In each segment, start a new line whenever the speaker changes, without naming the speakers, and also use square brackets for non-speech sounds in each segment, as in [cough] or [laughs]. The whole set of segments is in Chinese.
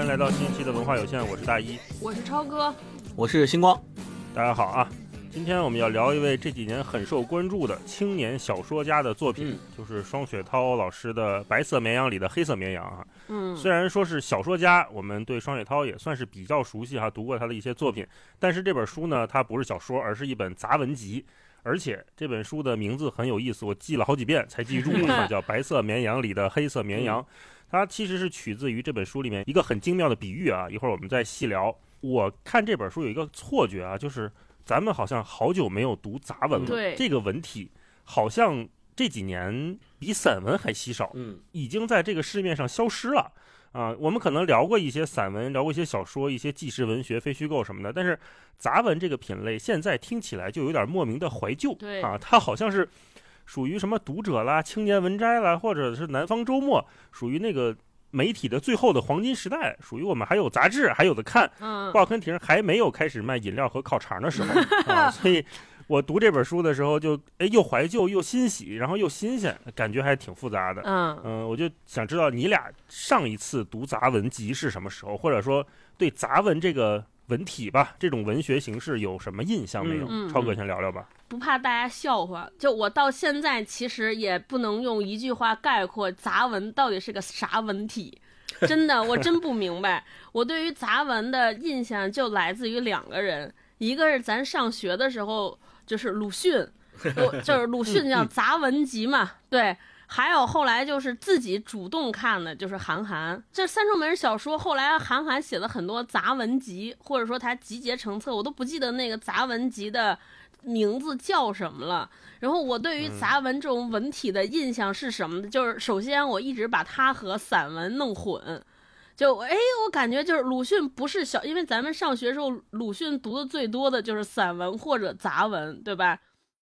欢迎来到新一期的文化有限，我是大一，
我是超哥，
我是星光，
大家好啊！今天我们要聊一位这几年很受关注的青年小说家的作品，就是双雪涛老师的《白色绵羊》里的黑色绵羊啊。
嗯，
虽然说是小说家，我们对双雪涛也算是比较熟悉哈，读过他的一些作品，但是这本书呢，它不是小说，而是一本杂文集。而且这本书的名字很有意思，我记了好几遍才记住，叫《白色绵羊》里的黑色绵羊。它其实是取自于这本书里面一个很精妙的比喻啊，一会儿我们再细聊。我看这本书有一个错觉啊，就是咱们好像好久没有读杂文了，
对
这个文体好像这几年比散文还稀少，
嗯，
已经在这个市面上消失了。啊，我们可能聊过一些散文，聊过一些小说，一些纪实文学、非虚构什么的，但是杂文这个品类现在听起来就有点莫名的怀旧。
对
啊，它好像是属于什么读者啦、青年文摘啦，或者是南方周末，属于那个媒体的最后的黄金时代，属于我们还有杂志还有的看，
嗯，
报刊亭还没有开始卖饮料和烤肠的时候 [laughs] 啊，所以。我读这本书的时候就，哎又怀旧又欣喜，然后又新鲜，感觉还挺复杂的。
嗯
嗯，我就想知道你俩上一次读杂文集是什么时候，或者说对杂文这个文体吧，这种文学形式有什么印象没有？
嗯
超哥先聊聊吧。
不怕大家笑话，就我到现在其实也不能用一句话概括杂文到底是个啥文体。真的，我真不明白。我对于杂文的印象就来自于两个人，一个是咱上学的时候。就是鲁迅，我就是鲁迅叫杂文集嘛，对。还有后来就是自己主动看的，就是韩寒。这三重门小说后来韩寒写了很多杂文集，或者说他集结成册，我都不记得那个杂文集的名字叫什么了。然后我对于杂文这种文体的印象是什么呢？就是首先我一直把它和散文弄混。就哎，我感觉就是鲁迅不是小，因为咱们上学时候鲁迅读的最多的就是散文或者杂文，对吧？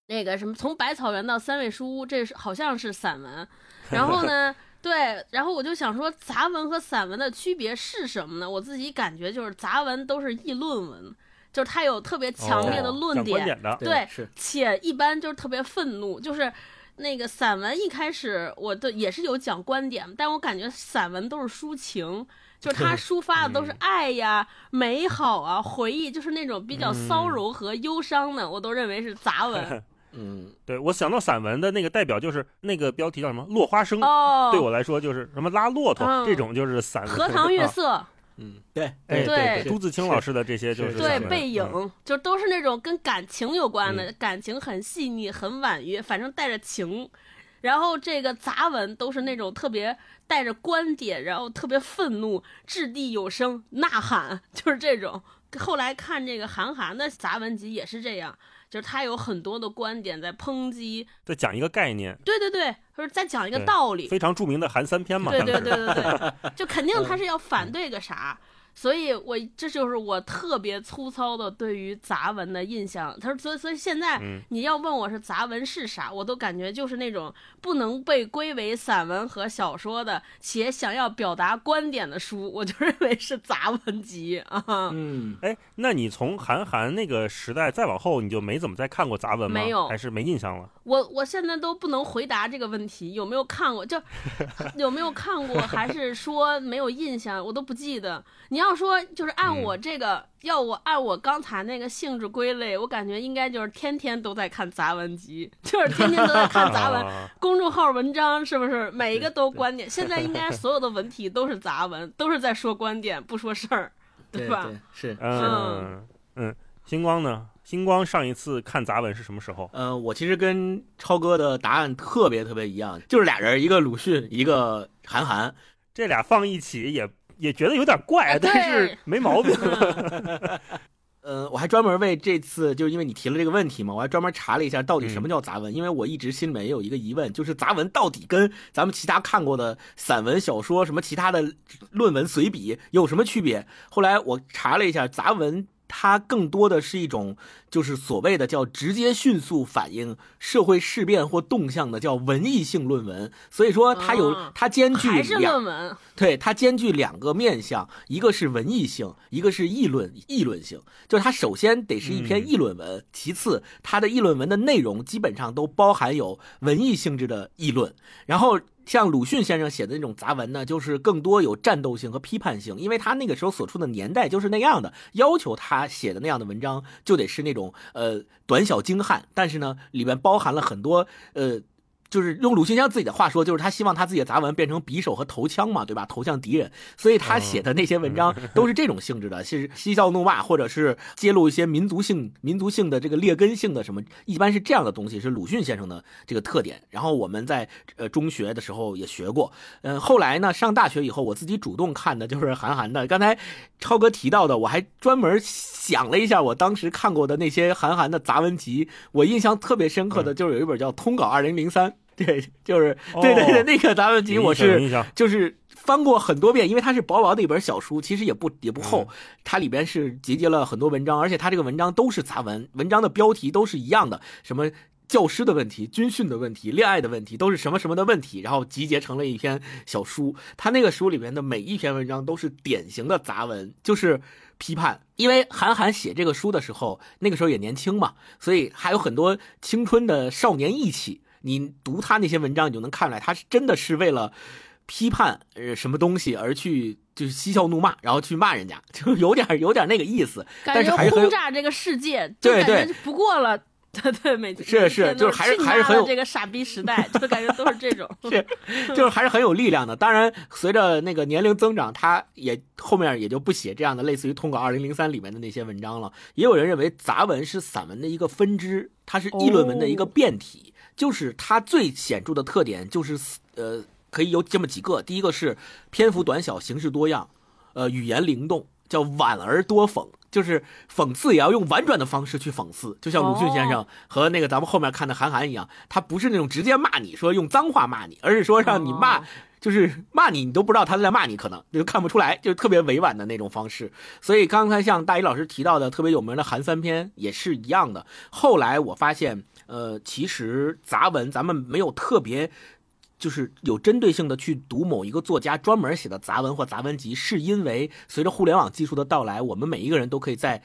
那个什么，从百草园到三味书屋，这是好像是散文。然后呢，[laughs] 对，然后我就想说，杂文和散文的区别是什么呢？我自己感觉就是杂文都是议论文，就是它有特别强烈的论点，
点的，
对，
是，
且一般就是特别愤怒，就是那个散文一开始我的也是有讲观点，但我感觉散文都是抒情。就是他抒发的都是 [laughs] 爱呀、美好啊、回忆，就是那种比较骚柔和忧伤的，我都认为是杂文。[laughs]
嗯，
对我想到散文的那个代表就是那个标题叫什么“落花生”，
哦，
对我来说就是什么拉骆驼这种就是散文。
荷塘月色，
嗯，[laughs] 对，
哎
对，
朱自清老师的这些就是
对背影，就都是那种跟感情有关的，感情很细腻、很婉约，反正带着情。然后这个杂文都是那种特别带着观点，然后特别愤怒、掷地有声、呐喊，[laughs] 就是这种。后来看这个韩寒的杂文集也是这样，就是他有很多的观点在抨击，
在讲一个概念。
对对对，就是在讲一个道理。
非常著名的韩三篇嘛。
对对对对对，[laughs] 就肯定他是要反对个啥。所以，我这就是我特别粗糙的对于杂文的印象。他说，所以，所以现在你要问我是杂文是啥，我都感觉就是那种不能被归为散文和小说的，且想要表达观点的书，我就认为是杂文集啊。
嗯，
哎，那你从韩寒那个时代再往后，你就没怎么再看过杂文吗？
没有，
还是没印象了？
我我现在都不能回答这个问题，有没有看过？就 [laughs] 有没有看过，还是说没有印象？我都不记得。你要说就是按我这个，要我按我刚才那个性质归类，我感觉应该就是天天都在看杂文集，就是天天都在看杂文 [laughs] 公众号文章，是不是？每一个都观点。现在应该 [laughs] 所有的文体都是杂文，都是在说观点，不说事儿，
对
吧？
是，
嗯嗯。星光呢？星光上一次看杂文是什么时候？
嗯，我其实跟超哥的答案特别特别一样，就是俩人，一个鲁迅，一个韩寒，
这俩放一起也也觉得有点怪，但是没毛病。[laughs]
呃，我还专门为这次，就是因为你提了这个问题嘛，我还专门查了一下到底什么叫杂文，因为我一直心里面也有一个疑问，就是杂文到底跟咱们其他看过的散文、小说、什么其他的论文、随笔有什么区别？后来我查了一下，杂文。它更多的是一种，就是所谓的叫直接迅速反映社会事变或动向的叫文艺性论文，所以说它有它兼具
还是论文，
对它兼具两个面向，一个是文艺性，一个是议论议论性，就是它首先得是一篇议论文，其次它的议论文的内容基本上都包含有文艺性质的议论，然后。像鲁迅先生写的那种杂文呢，就是更多有战斗性和批判性，因为他那个时候所处的年代就是那样的，要求他写的那样的文章就得是那种呃短小精悍，但是呢里面包含了很多呃。就是用鲁迅先生自己的话说，就是他希望他自己的杂文变成匕首和头枪嘛，对吧？投向敌人，所以他写的那些文章 [laughs] 都是这种性质的，是嬉笑怒骂，或者是揭露一些民族性、民族性的这个劣根性的什么，一般是这样的东西，是鲁迅先生的这个特点。然后我们在呃中学的时候也学过，嗯，后来呢上大学以后，我自己主动看的就是 [laughs] 韩寒的。刚才超哥提到的，我还专门想了一下，我当时看过的那些韩寒的杂文集，我印象特别深刻的就是有一本叫《通稿二零零三》。对，就是对对对，那个杂文集我是就是翻过很多遍，因为它是薄薄的一本小书，其实也不也不厚，它里边是集结了很多文章，而且它这个文章都是杂文，文章的标题都是一样的，什么教师的问题、军训的问题、恋爱的问题，都是什么什么的问题，然后集结成了一篇小书。他那个书里面的每一篇文章都是典型的杂文，就是批判。因为韩寒写这个书的时候，那个时候也年轻嘛，所以还有很多青春的少年意气。你读他那些文章，你就能看出来，他是真的是为了批判呃什么东西而去，就是嬉笑怒骂，然后去骂人家，[laughs] 就有点有点那个意思。
感觉轰炸这个世界，
对对，
不过了，对对，每
是是，就是还是还是很有
这个傻逼时代，就感觉都是这种，[laughs]
是就是还是很有力量的。当然，随着那个年龄增长，他也后面也就不写这样的类似于《通稿二零零三》里面的那些文章了。也有人认为杂文是散文的一个分支，它是议论文的一个变体。就是它最显著的特点，就是呃，可以有这么几个。第一个是篇幅短小，形式多样，呃，语言灵动，叫婉而多讽，就是讽刺也要用婉转的方式去讽刺。就像鲁迅先生和那个咱们后面看的韩寒一样，他不是那种直接骂你说用脏话骂你，而是说让你骂，就是骂你，你都不知道他在骂你，可能就看不出来，就是特别委婉的那种方式。所以刚才像大一老师提到的特别有名的韩三篇也是一样的。后来我发现。呃，其实杂文咱们没有特别，就是有针对性的去读某一个作家专门写的杂文或杂文集，是因为随着互联网技术的到来，我们每一个人都可以在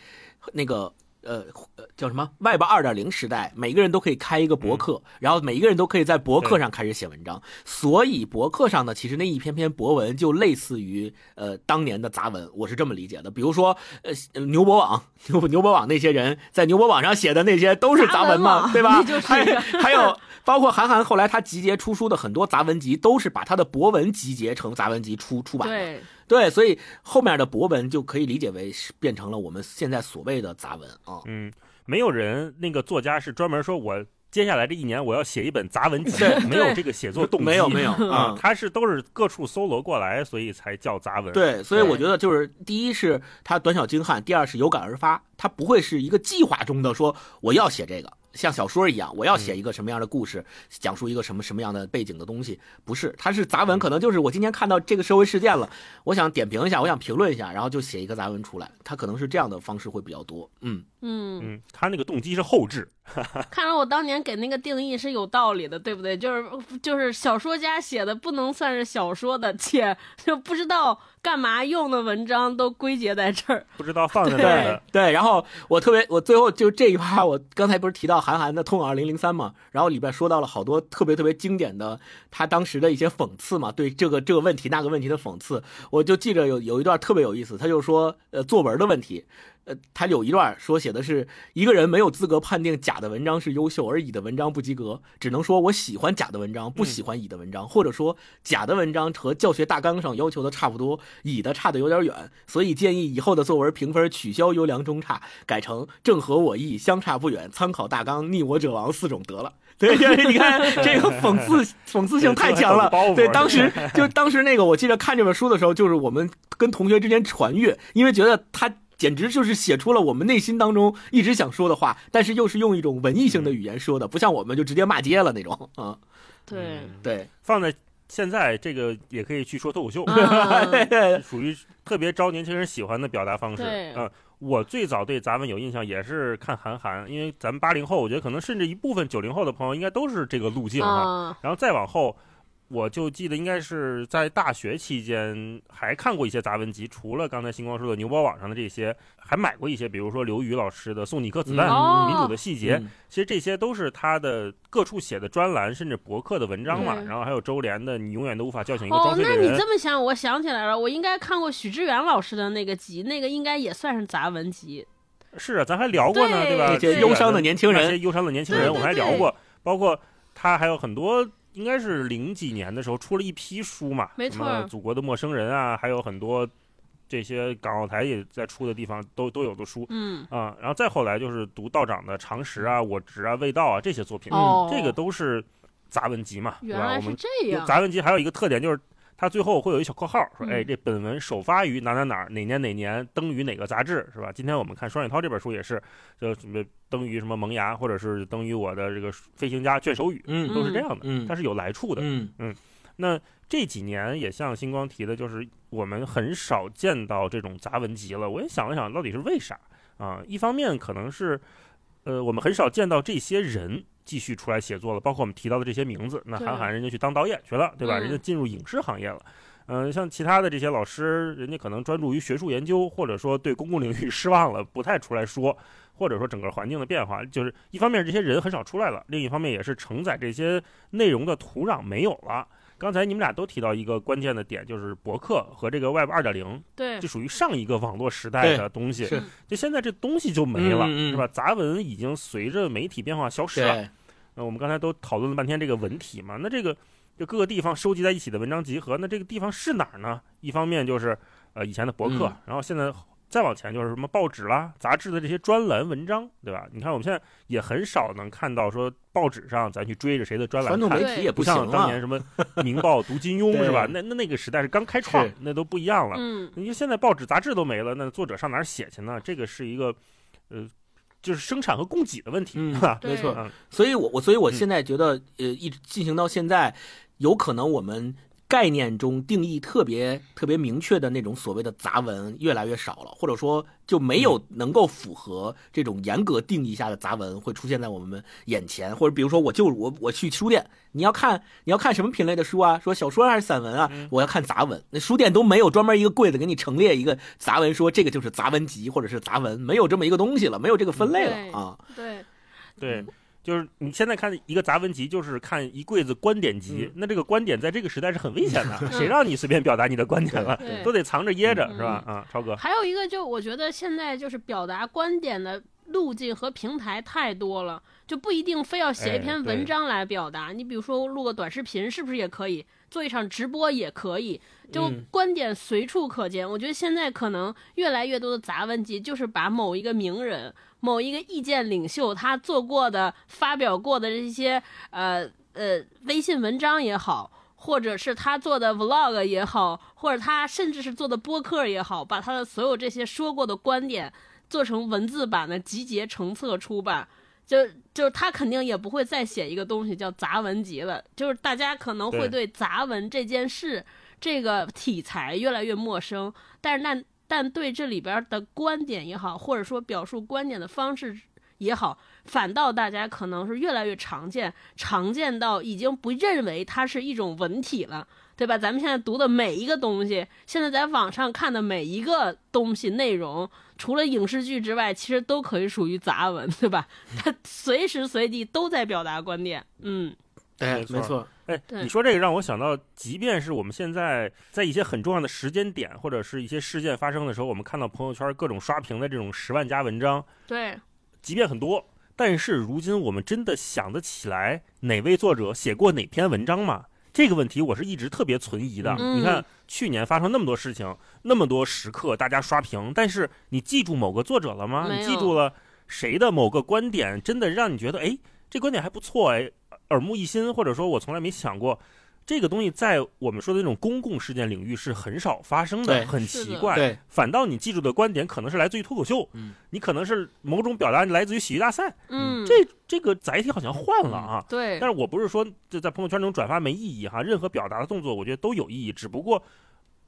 那个。呃呃，叫什么？Web 二点零时代，每个人都可以开一个博客，然后每一个人都可以在博客上开始写文章。所以博客上呢，其实那一篇篇博文就类似于呃当年的杂文，我是这么理解的。比如说呃牛博网牛牛博网那些人在牛博网上写的那些都是杂文嘛，对吧？[laughs] 还还有包括韩寒后来他集结出书的很多杂文集，都是把他的博文集结成杂文集出出版的。对，所以后面的博文就可以理解为是变成了我们现在所谓的杂文啊。
嗯，没有人那个作家是专门说我接下来这一年我要写一本杂文集，没有这个写作动机，[laughs]
没有没有
啊，他是都是各处搜罗过来，所以才叫杂文。
对，所以我觉得就是第一是他短小精悍，第二是有感而发，他不会是一个计划中的说我要写这个。像小说一样，我要写一个什么样的故事，讲述一个什么什么样的背景的东西，不是，它是杂文，可能就是我今天看到这个社会事件了，我想点评一下，我想评论一下，然后就写一个杂文出来，它可能是这样的方式会比较多，
嗯。
嗯。嗯，他那个动机是后置。[laughs]
看来我当年给那个定义是有道理的，对不对？就是就是小说家写的不能算是小说的，且就不知道干嘛用的文章都归结在这儿，
不知道放在哪
儿。对，然后我特别，我最后就这一趴，我刚才不是提到韩寒的《通稿二零零三》嘛，然后里边说到了好多特别特别经典的他当时的一些讽刺嘛，对这个这个问题那个问题的讽刺，我就记着有有一段特别有意思，他就说呃作文的问题。呃，他有一段说写的是一个人没有资格判定甲的文章是优秀，而乙的文章不及格，只能说我喜欢甲的文章，不喜欢乙的文章，或者说甲的文章和教学大纲上要求的差不多，乙的差的有点远，所以建议以后的作文评分取消优良中差，改成正合我意，相差不远，参考大纲，逆我者亡四种得了。对，你看这个讽刺 [laughs] 讽刺性太强了。对，当时就当时那个，我记得看这本书的时候，就是我们跟同学之间传阅，因为觉得他。简直就是写出了我们内心当中一直想说的话，但是又是用一种文艺性的语言说的，不像我们就直接骂街了那种啊。
对
对，
放在现在这个也可以去说脱口秀，[laughs] 属于特别招年轻人喜欢的表达方式。嗯，我最早对咱们有印象也是看韩寒，因为咱们八零后，我觉得可能甚至一部分九零后的朋友应该都是这个路径哈。然后再往后。我就记得应该是在大学期间还看过一些杂文集，除了刚才星光说的牛宝网上的这些，还买过一些，比如说刘宇老师的《送你颗子弹》
嗯
民主的细节》
嗯
其实这些都是他的各处写的专栏，甚至博客的文章嘛。
对
然后还有周濂的《你永远都无法叫醒一个
哦
装，睡的人那你》
这么想，我想起来了，我应该看过许知远老师的那个集，那个应该也算是杂文集。
是啊，咱还聊过呢，
对
吧？
这些忧伤的年轻人，
那些忧伤的年轻人，我们还聊过，包括他还有很多，应该是零几年的时候出了一批书嘛，
没
什么
错
祖国的陌生人啊，还有很多这些港澳台也在出的地方都都有的书
嗯，
啊。然后再后来就是读道长的《常识》啊、《我执》啊、《味道》啊这些作品，
哦，
这个都是杂文集嘛，对吧？
原来是
我们
这样。
杂文集还有一个特点就是。它最后会有一小括号，说：“
嗯
哎，这本文首发于哪哪哪哪年哪年，登于哪个杂志，是吧？”今天我们看双雪涛这本书也是，就什么登于什么萌芽，或者是登于我的这个飞行家卷首语，
嗯
都是这样的，
嗯
它是有来处的。
嗯
那这几年也像星光提的，就是我们很少见到这种杂文集了。我也想了想，到底是为啥啊？一方面可能是，呃，我们很少见到这些人继续出来写作了，包括我们提到的这些名字。那韩寒人家去当导演去了，对吧？
嗯
人家进入影视行业了。嗯、像其他的这些老师，人家可能专注于学术研究，或者说对公共领域失望了，不太出来说，或者说整个环境的变化，就是一方面这些人很少出来了，另一方面也是承载这些内容的土壤没有了。刚才你们俩都提到一个关键的点，就是博客和这个 Web 二点零，
对
这属于上一个网络时代的东西。
是
就现在这东西就没了，是吧？杂文已经随着媒体变化消失了。那我们刚才都讨论了半天这个文体嘛，那这个就各个地方收集在一起的文章集合，那这个地方是哪儿呢？一方面就是呃以前的博客，
嗯
然后现在再往前就是什么报纸啦、杂志的这些专栏文章，对吧？你看我们现在也很少能看到说报纸上咱去追着谁的专栏看
传统媒。体也
不像当年，什么《明报》读金庸 [laughs] 是吧？那那那个时代是刚开创，那都不一样了。
嗯，
你说现在报纸杂志都没了，那作者上哪儿写去呢？这个是一个，呃，就是生产和供给的问题，
嗯
是吧？
没错。
嗯，
所以我我所以我
嗯
现在觉得，呃，一直进行到现在，有可能我们概念中定义特别特别明确的那种所谓的杂文越来越少了，或者说就没有
嗯
能够符合这种严格定义下的杂文会出现在我们眼前，或者比如说我就我我去书店，你要看你要看什么品类的书啊？说小说还是散文啊？
嗯
我要看杂文，那书店都没有专门一个柜子给你陈列一个杂文，说这个就是杂文集或者是杂文，没有这么一个东西了，没有这个分类了啊。
对，
对，就是你现在看一个杂文集，就是看一柜子观点集，
嗯
那这个观点在这个时代是很危险的，[laughs] 谁让你随便表达你的观点了？都得藏着掖着，
嗯
是吧？啊，超哥，
还有一个，就我觉得现在就是表达观点的路径和平台太多了，就不一定非要写一
哎
篇文章来表达。你比如说录个短视频，是不是也可以？做一场直播也可以，就
嗯
观点随处可见。我觉得现在可能越来越多的杂文集，就是把某一个名人、某一个意见领袖他做过的、发表过的这些呃呃微信文章也好。或者是他做的 vlog 也好，或者他甚至是做的播客也好，把他的所有这些说过的观点做成文字版的集结成册出版，就就是他肯定也不会再写一个东西叫杂文集了。就是大家可能会对杂文这件事、这个题材越来越陌生，但是那但对这里边的观点也好，或者说表述观点的方式也好，反倒大家可能是越来越常见，常见到已经不认为它是一种文体了。对吧？咱们现在读的每一个东西，现在在网上看的每一个东西内容，除了影视剧之外，其实都可以属于杂文，对吧？[laughs] 它随时随地都在表达观点。嗯，
对，
没错
没错，
哎，你说这个让我想到，即便是我们现在在一些很重要的时间点或者是一些事件发生的时候，我们看到朋友圈各种刷屏的这种十万加文章，
对，
即便很多，但是如今我们真的想得起来哪位作者写过哪篇文章吗？这个问题我是一直特别存疑的。
嗯
你看去年发生那么多事情，那么多时刻大家刷屏，但是你记住某个作者了吗？你记住了谁的某个观点，真的让你觉得哎，这观点还不错哎，耳目一新，或者说我从来没想过。这个东西在我们说的那种公共事件领域是很少发生的，很奇怪。
对，
反倒你记住的观点可能是来自于脱口秀，
嗯，
你可能是某种表达来自于喜剧大赛，
嗯，
这这个载体好像换了啊。
对，
但是我不是说这在朋友圈那种转发没意义哈，任何表达的动作我觉得都有意义，只不过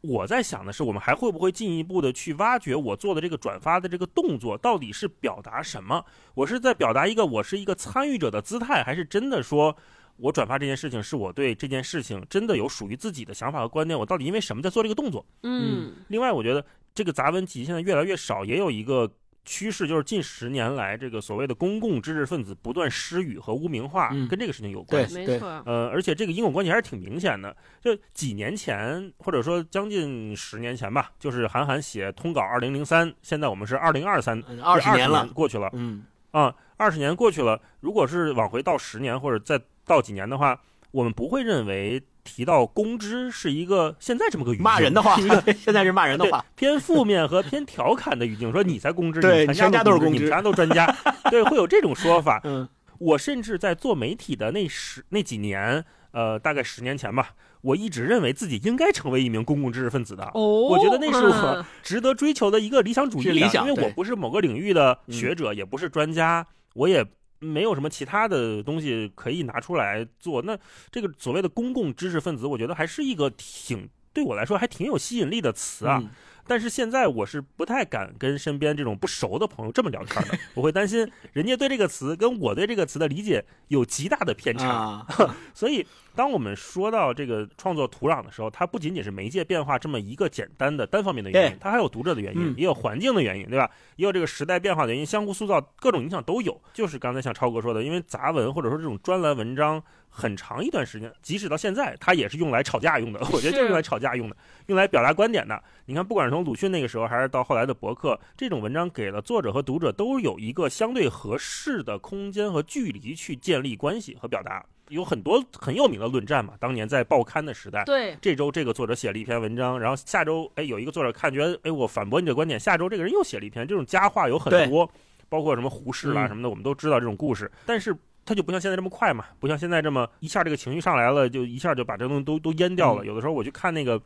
我在想的是，我们还会不会进一步的去挖掘我做的这个转发的这个动作到底是表达什么？我是在表达一个我是一个参与者的姿态，还是真的说我转发这件事情是我对这件事情真的有属于自己的想法和观点，我到底因为什么在做这个动作？
嗯
另外，我觉得这个杂文集现在越来越少，也有一个趋势，就是近十年来这个所谓的公共知识分子不断失语和污名化，
嗯
跟这个事情有关系。
对
没错，
呃，而且这个因果关系还是挺明显的。就几年前，或者说将近十年前吧，就是韩寒写通稿二零零三，现在我们是二零二三，
二十年了，
过去了
嗯
啊，二十年过去了。如果是往回到十年或者再到几年的话，我们不会认为提到公知是一个现在这么个语境
骂人的话
是一个，
现在是骂人的
对
话，
偏负面和偏调侃的语境，说你才公知，
对
你
全家都是公知
你们全家都专家，对，会有这种说法。[laughs]
嗯
我甚至在做媒体的那十那几年，呃，大概十年前吧，我一直认为自己应该成为一名公共知识分子的。
哦，
我觉得那是我
嗯
值得追求的一个理想主义
理
想因为我不是某个领域的学者，也不是专家，我也没有什么其他的东西可以拿出来做。那这个所谓的公共知识分子，我觉得还是一个挺对我来说还挺有吸引力的词啊。但是现在我是不太敢跟身边这种不熟的朋友这么聊天的，[laughs] 我会担心人家对这个词跟我对这个词的理解有极大的偏差。
啊，[laughs]
所以，当我们说到这个创作土壤的时候，它不仅仅是媒介变化这么一个简单的单方面的原因，它还有读者的原因，
嗯
也有环境的原因，对吧？也有这个时代变化的原因，相互塑造，各种影响都有。就是刚才像超哥说的，因为杂文或者说这种专栏文章，很长一段时间，即使到现在，它也是用来吵架用的。我觉得就是用来吵架用的，用来表达观点的。你看，不管是从鲁迅那个时候，还是到后来的博客，这种文章给了作者和读者都有一个相对合适的空间和距离去建立关系和表达。有很多很有名的论战嘛，当年在报刊的时代，
对，
这周这个作者写了一篇文章，然后下周哎有一个作者看觉得哎我反驳你的观点，下周这个人又写了一篇，这种佳话有很多，包括什么胡适啦
嗯
什么的，我们都知道这种故事，但是。它就不像现在这么快嘛，不像现在这么一下这个情绪上来了，就一下就把这东西都都淹掉了。
嗯
有的时候我去看那个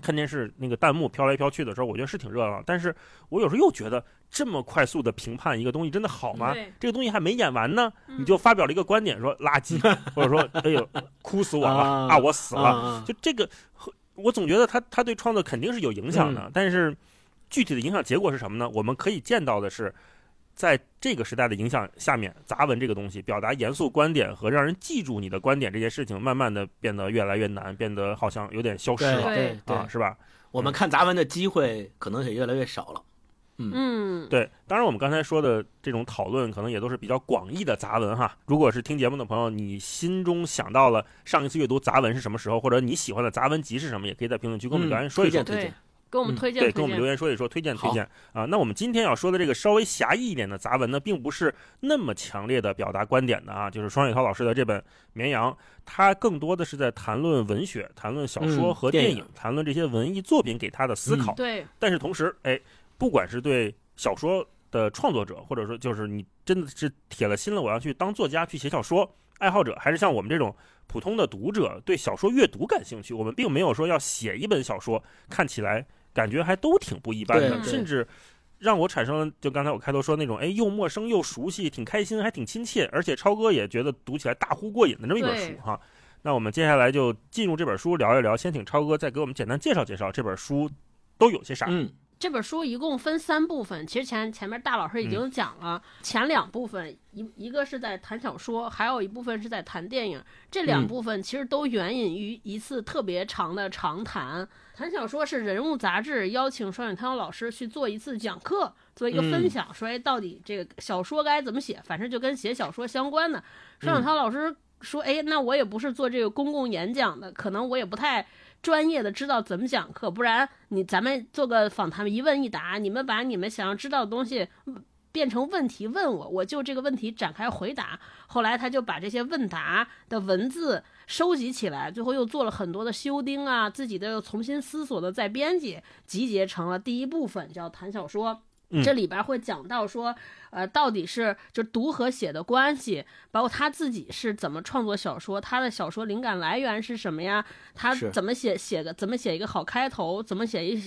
看电视，那个弹幕飘来飘去的时候，我觉得是挺热闹，但是我有时候又觉得这么快速的评判一个东西真的好吗？这个东西还没演完呢，
嗯
你就发表了一个观点说垃圾，[laughs] 或者说哎呦哭死我了
啊
啊我死了，
啊
就这个，我总觉得他他对创作肯定是有影响的，
嗯
但是具体的影响结果是什么呢？我们可以见到的是，在这个时代的影响下面，杂文这个东西，表达严肃观点和让人记住你的观点这件事情，慢慢的变得越来越难，变得好像有点消失了
对对
啊，，是吧？
我们看杂文的机会可能也越来越少了。
嗯，
对，当然我们刚才说的这种讨论，可能也都是比较广义的杂文哈。如果是听节目的朋友，你心中想到了上一次阅读杂文是什么时候，或者你喜欢的杂文集是什么，也可以在评论区跟我们留言说一说。
推荐推荐，嗯
给我们推荐
对，
推荐，
跟我们留言说一说，推荐推荐啊。那我们今天要说的这个稍微狭义一点的杂文呢，并不是那么强烈的表达观点的啊。就是双雪涛老师的这本《绵羊》，它更多的是在谈论文学、谈论小说
嗯电影
和电影，谈论这些文艺作品给他的思考。
对，
但是同时，哎，不管是对小说的创作者，或者说就是你真的是铁了心了，我要去当作家去写小说，爱好者，还是像我们这种普通的读者对小说阅读感兴趣，我们并没有说要写一本小说，看起来感觉还都挺不一般的，甚至。让我产生了，就刚才我开头说那种，哎，又陌生又熟悉，挺开心，还挺亲切，而且超哥也觉得读起来大呼过瘾的这么一本书哈。那我们接下来就进入这本书聊一聊，先请超哥再给我们简单介绍介绍这本书都有些啥。
嗯
这本书一共分三部分，其实前前面大老师已
嗯
经讲了，前两部分一一个是在谈小说，还有一部分是在谈电影。这两
嗯
部分其实都援引于一次特别长的长谈。谈小说是人物杂志邀请双雪涛老师去做一次讲课，做一个分
嗯
享，说哎到底这个小说该怎么写，反正就跟写小说相关的。双雪涛老师说，哎，那我也不是做这个公共演讲的，可能我也不太。专业的知道怎么讲课，不然你咱们做个访谈一问一答，你们把你们想要知道的东西变成问题问我，我就这个问题展开回答。后来他就把这些问答的文字收集起来，最后又做了很多的修订啊，自己的又重新思索的再编辑，集结成了第一部分叫谈小说。
嗯
这里边会讲到说，呃，到底是就读和写的关系，包括他自己是怎么创作小说，他的小说灵感来源是什么呀？他怎么写写个怎么写一个好开头，怎么写一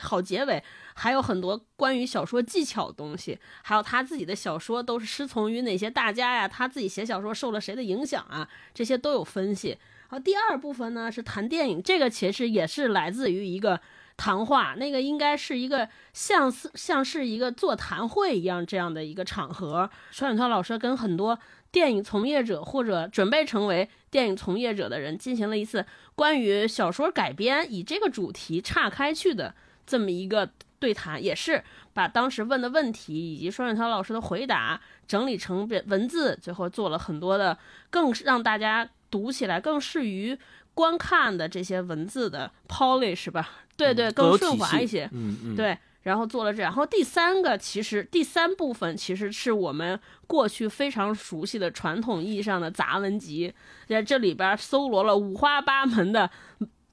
好结尾，还有很多关于小说技巧的东西，还有他自己的小说都是师从于哪些大家呀？他自己写小说受了谁的影响啊？这些都有分析。然后，第二部分呢是谈电影，这个其实也是来自于一个谈话，那个应该是一个像是像是一个座谈会一样这样的一个场合。双雪涛老师跟很多电影从业者或者准备成为电影从业者的人进行了一次关于小说改编以这个主题岔开去的这么一个对谈，也是把当时问的问题以及双雪涛老师的回答整理成文字，最后做了很多的更让大家读起来更适于。观看的这些文字的 polish 吧，对对，更顺滑一些，
嗯嗯，
对。然后做了这，然后第三个其实第三部分其实是我们过去非常熟悉的传统意义上的杂文集，在这里边搜罗了五花八门的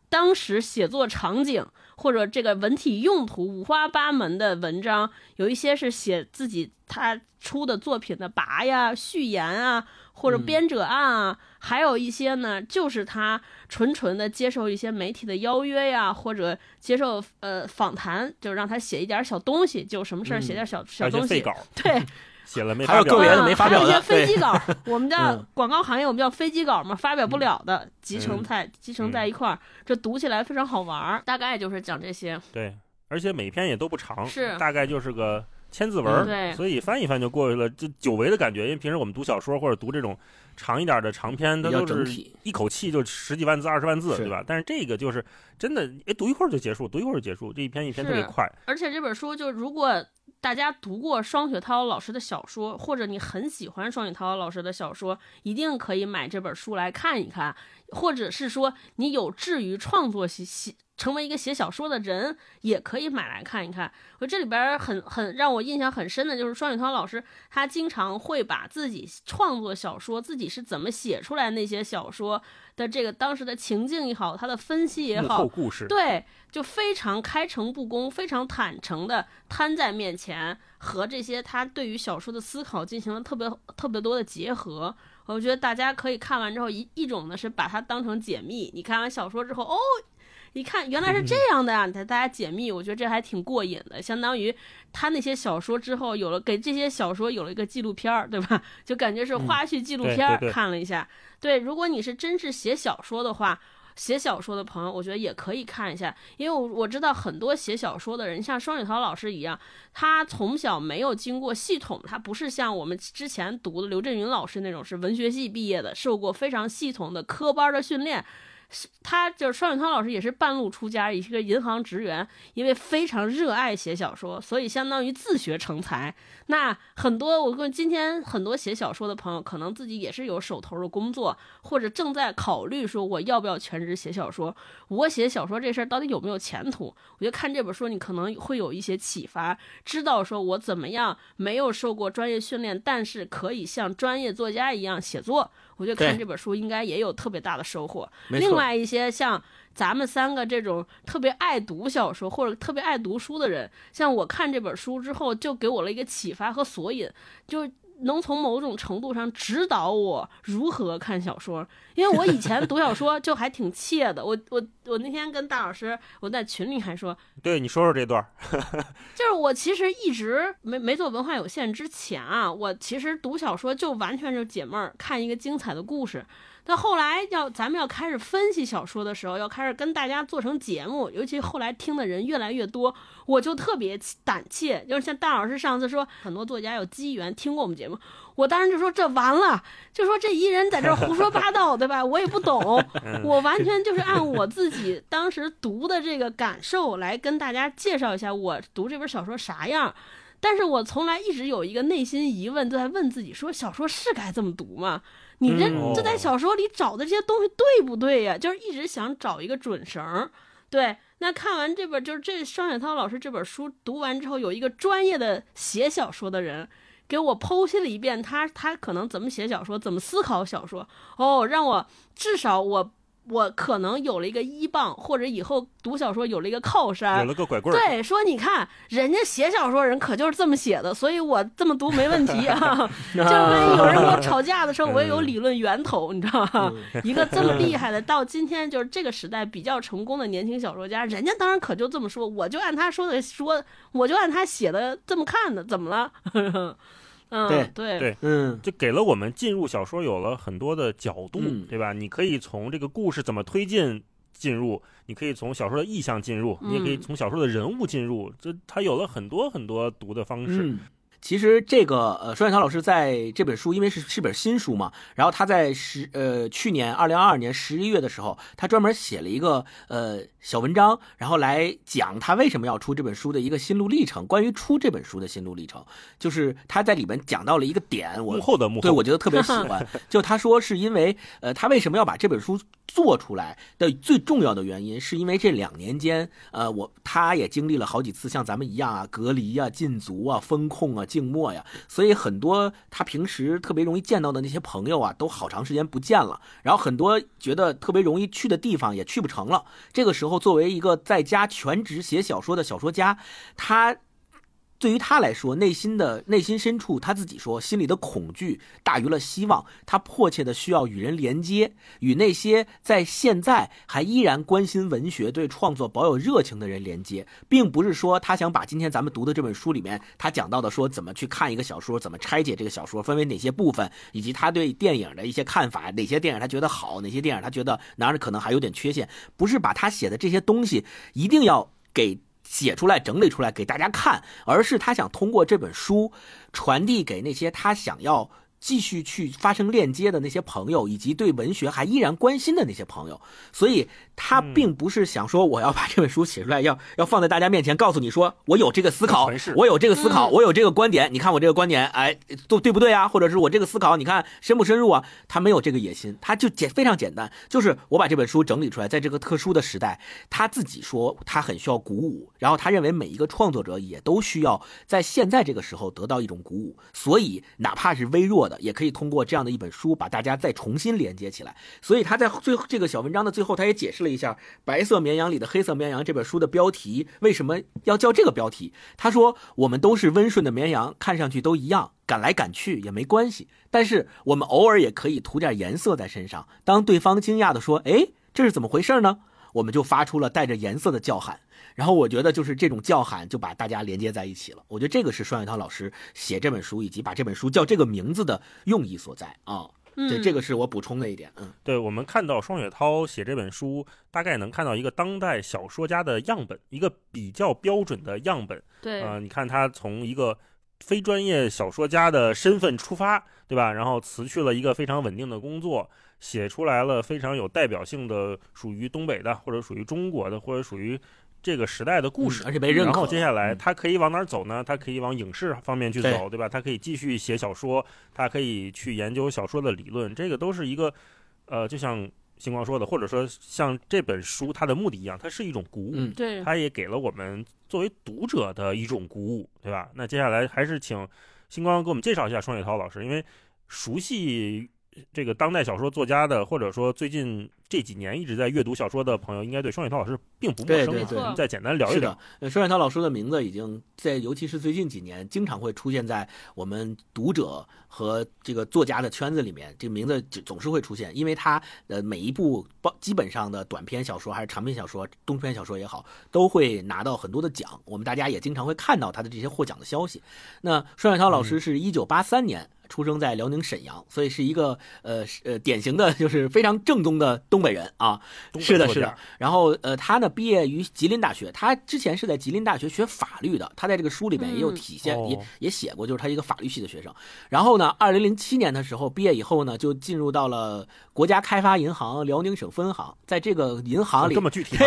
当时写作场景或者这个文体用途五花八门的文章，有一些是写自己他出的作品的跋呀、序言啊。或者编者案啊，还有一些呢，就是他纯纯的接受一些媒体的邀约呀，或者接受呃访谈，就让他写一点小东西，就什么事儿写点小小东西。
稿。
对，[laughs]
写了没
发表。还有个别的没发表
的。飞机稿，我们 [laughs] 叫广告行业，我们叫飞机稿嘛，发表不了的集成在集成在一块儿，这读起来非常好玩儿。大概就是讲这些。
对，而且每篇也都不长，
是
大概就是个。千字文，
对，
所以翻一翻就过去了，就久违的感觉。因为平时我们读小说或者读这种长一点的长篇，它都是一口气就十几万字、二十万字，对吧？但是这个就是真的，哎，读一会儿就结束，读一会儿就结束，这一篇一篇特别快。
而且这本书就如果大家读过双雪涛老师的小说，或者你很喜欢双雪涛老师的小说，一定可以买这本书来看一看，或者是说你有志于创作写写。成为一个写小说的人，也可以买来看一看。我这里边很很让我印象很深的就是双雪涛老师，他经常会把自己创作小说、自己是怎么写出来那些小说的这个当时的情境也好，他的分析也好，
故事
对，就非常开诚布公、非常坦诚的摊在面前，和这些他对于小说的思考进行了特别特别多的结合。我觉得大家可以看完之后，一一种呢是把它当成解密，你看完小说之后，哦。一看原来是这样的呀，给大家解密，我觉得这还挺过瘾的。相当于他那些小说之后有了，给这些小说有了一个纪录片儿，对吧？就感觉是花絮纪录片儿，看了一下。对，如果你是真是写小说的话，写小说的朋友，我觉得也可以看一下，因为我我知道很多写小说的人，像双雪涛老师一样，他从小没有经过系统，他不是像我们之前读的刘震云老师那种是文学系毕业的，受过非常系统的科班的训练。他就是双雪涛老师，也是半路出家，一个银行职员。因为非常热爱写小说，所以相当于自学成才。那很多我跟今天很多写小说的朋友，可能自己也是有手头的工作，或者正在考虑说我要不要全职写小说。我写小说这事儿到底有没有前途？我觉得看这本书，你可能会有一些启发，知道说我怎么样没有受过专业训练，但是可以像专业作家一样写作。我觉得看这本书应该也有特别大的收获。另外一些像咱们三个这种特别爱读小说或者特别爱读书的人，像我看这本书之后，就给我了一个启发和索引，就。能从某种程度上指导我如何看小说，因为我以前读小说就还挺怯的。我我我那天跟大老师，我在群里还说，
对你说说这段，[laughs]
就是我其实一直没没做文化有限之前啊，我其实读小说就完全是解闷儿，看一个精彩的故事。那后来要咱们要开始分析小说的时候，要开始跟大家做成节目，尤其后来听的人越来越多，我就特别胆怯。就是像大老师上次说，很多作家有机缘听过我们节目，我当时就说这完了，就说这一人在这胡说八道，对吧？我也不懂，我完全就是按我自己当时读的这个感受来跟大家介绍一下我读这本小说啥样。但是我从来一直有一个内心疑问，在问自己说，小说是该这么读吗？你这这在小说里找的这些东西对不对呀？就是一直想找一个准绳。对，那看完这本就是这双雪涛老师这本书读完之后，有一个专业的写小说的人给我剖析了一遍，他他可能怎么写小说，怎么思考小说。哦，让我至少我。我可能有了一个依傍，或者以后读小说有了一个靠山，
有了个拐棍儿。
对，说你看人家写小说人可就是这么写的，所以我这么读没问题啊。[laughs] 就万一有人跟我吵架的时候，[laughs] 我也有理论源头，你知道吗？[laughs] 一个这么厉害的，到今天就是这个时代比较成功的年轻小说家，人家当然可就这么说，我就按他说的说，我就按他写的这么看的，怎么了？嗯，
对
对。
对，
嗯，
就给了我们进入小说有了很多的角度，对吧？你可以从这个故事怎么推进，进入，你可以从小说的意象进入，你也可以
嗯。
从小说的人物进入，这它有了很多很多读的方式。
嗯，其实这个呃，双雪涛老师在这本书，因为是是本新书嘛，然后他在十呃去年二零二二年十一月的时候，他专门写了一个呃小文章，然后来讲他为什么要出这本书的一个心路历程，关于出这本书的心路历程，就是他在里面讲到了一个点，我
幕后的幕后，
对，我觉得特别喜欢。[laughs] 就他说是因为，呃，他为什么要把这本书做出来的最重要的原因，是因为这两年间，呃，我他也经历了好几次像咱们一样啊，隔离啊、禁足啊、风控啊、静默呀，所以很多他平时特别容易见到的那些朋友啊，都好长时间不见了。然后很多觉得特别容易去的地方也去不成了。这个时候，作为一个在家全职写小说的小说家，他。对于他来说，内心的内心深处，他自己说，心里的恐惧大于了希望。他迫切的需要与人连接，与那些在现在还依然关心文学、对创作保有热情的人连接，并不是说他想把今天咱们读的这本书里面他讲到的说怎么去看一个小说，怎么拆解这个小说，分为哪些部分，以及他对电影的一些看法，哪些电影他觉得好，哪些电影他觉得哪儿可能还有点缺陷，不是把他写的这些东西一定要给。写出来、整理出来给大家看，而是他想通过这本书传递给那些他想要继续去发生链接的那些朋友，以及对文学还依然关心的那些朋友。所以，他并不是想说我要把这本书写出来，要要放在大家面前，告诉你说我有这个思考，我有这个思考，
嗯
我有这个观点。你看我这个观点，哎，都对不对啊？或者是我这个思考，你看深不深入啊？他没有这个野心，他就简非常简单，就是我把这本书整理出来，在这个特殊的时代，他自己说他很需要鼓舞，然后他认为每一个创作者也都需要在现在这个时候得到一种鼓舞，所以哪怕是微弱的，也可以通过这样的一本书把大家再重新连接起来。所以他在最后这个小文章的最后，他也解释了一下《白色绵羊里的黑色绵羊》这本书的标题为什么要叫这个标题。他说：“我们都是温顺的绵羊，看上去都一样，赶来赶去也没关系。但是我们偶尔也可以涂点颜色在身上。当对方惊讶地说：‘哎，这是怎么回事呢？’我们就发出了带着颜色的叫喊。然后我觉得就是这种叫喊就把大家连接在一起了。我觉得这个是双雪涛老师写这本书以及把这本书叫这个名字的用意所在啊。对，
嗯
这个是我补充的一点。嗯
对我们看到双雪涛写这本书，大概能看到一个当代小说家的样本，一个比较标准的样本。
对，
呃，你看他从一个非专业小说家的身份出发，对吧？然后辞去了一个非常稳定的工作，写出来了非常有代表性的属于东北的，或者属于中国的，或者属于这个时代的故事。
嗯而且被认可。
然后接下来
嗯
他可以往哪儿走呢？他可以往影视方面去
对
走，对吧？他可以继续写小说，他可以去研究小说的理论，这个都是一个，呃，就像星光说的，或者说像这本书它的目的一样，它是一种鼓舞。
嗯
对，
它也给了我们作为读者的一种鼓舞，对吧？那接下来还是请星光给我们介绍一下双雪涛老师，因为熟悉这个当代小说作家的，或者说最近这几年一直在阅读小说的朋友，应该对双雪涛老师并不陌生啊。
对对
对
我们再简单聊一聊。，
呃双雪涛老师的名字已经在，尤其是最近几年，经常会出现在我们读者和这个作家的圈子里面。这个名字就总是会出现，因为他呃每一部包基本上的短篇小说还是长篇小说、中篇小说也好，都会拿到很多的奖。我们大家也经常会看到他的这些获奖的消息。那双雪涛老师是一九八三年。出生在辽宁沈阳，所以是一个呃呃典型的就是非常正宗的东北人啊。是的，是的。然后呃，他呢毕业于吉林大学，他之前是在吉林大学学法律的，他在这个书里面也有
嗯
体现，
哦
也也写过，就是他一个法律系的学生。然后呢，二零零七年的时候毕业以后呢，就进入到了国家开发银行辽宁省分行，在这个银行里
这。么具体吗？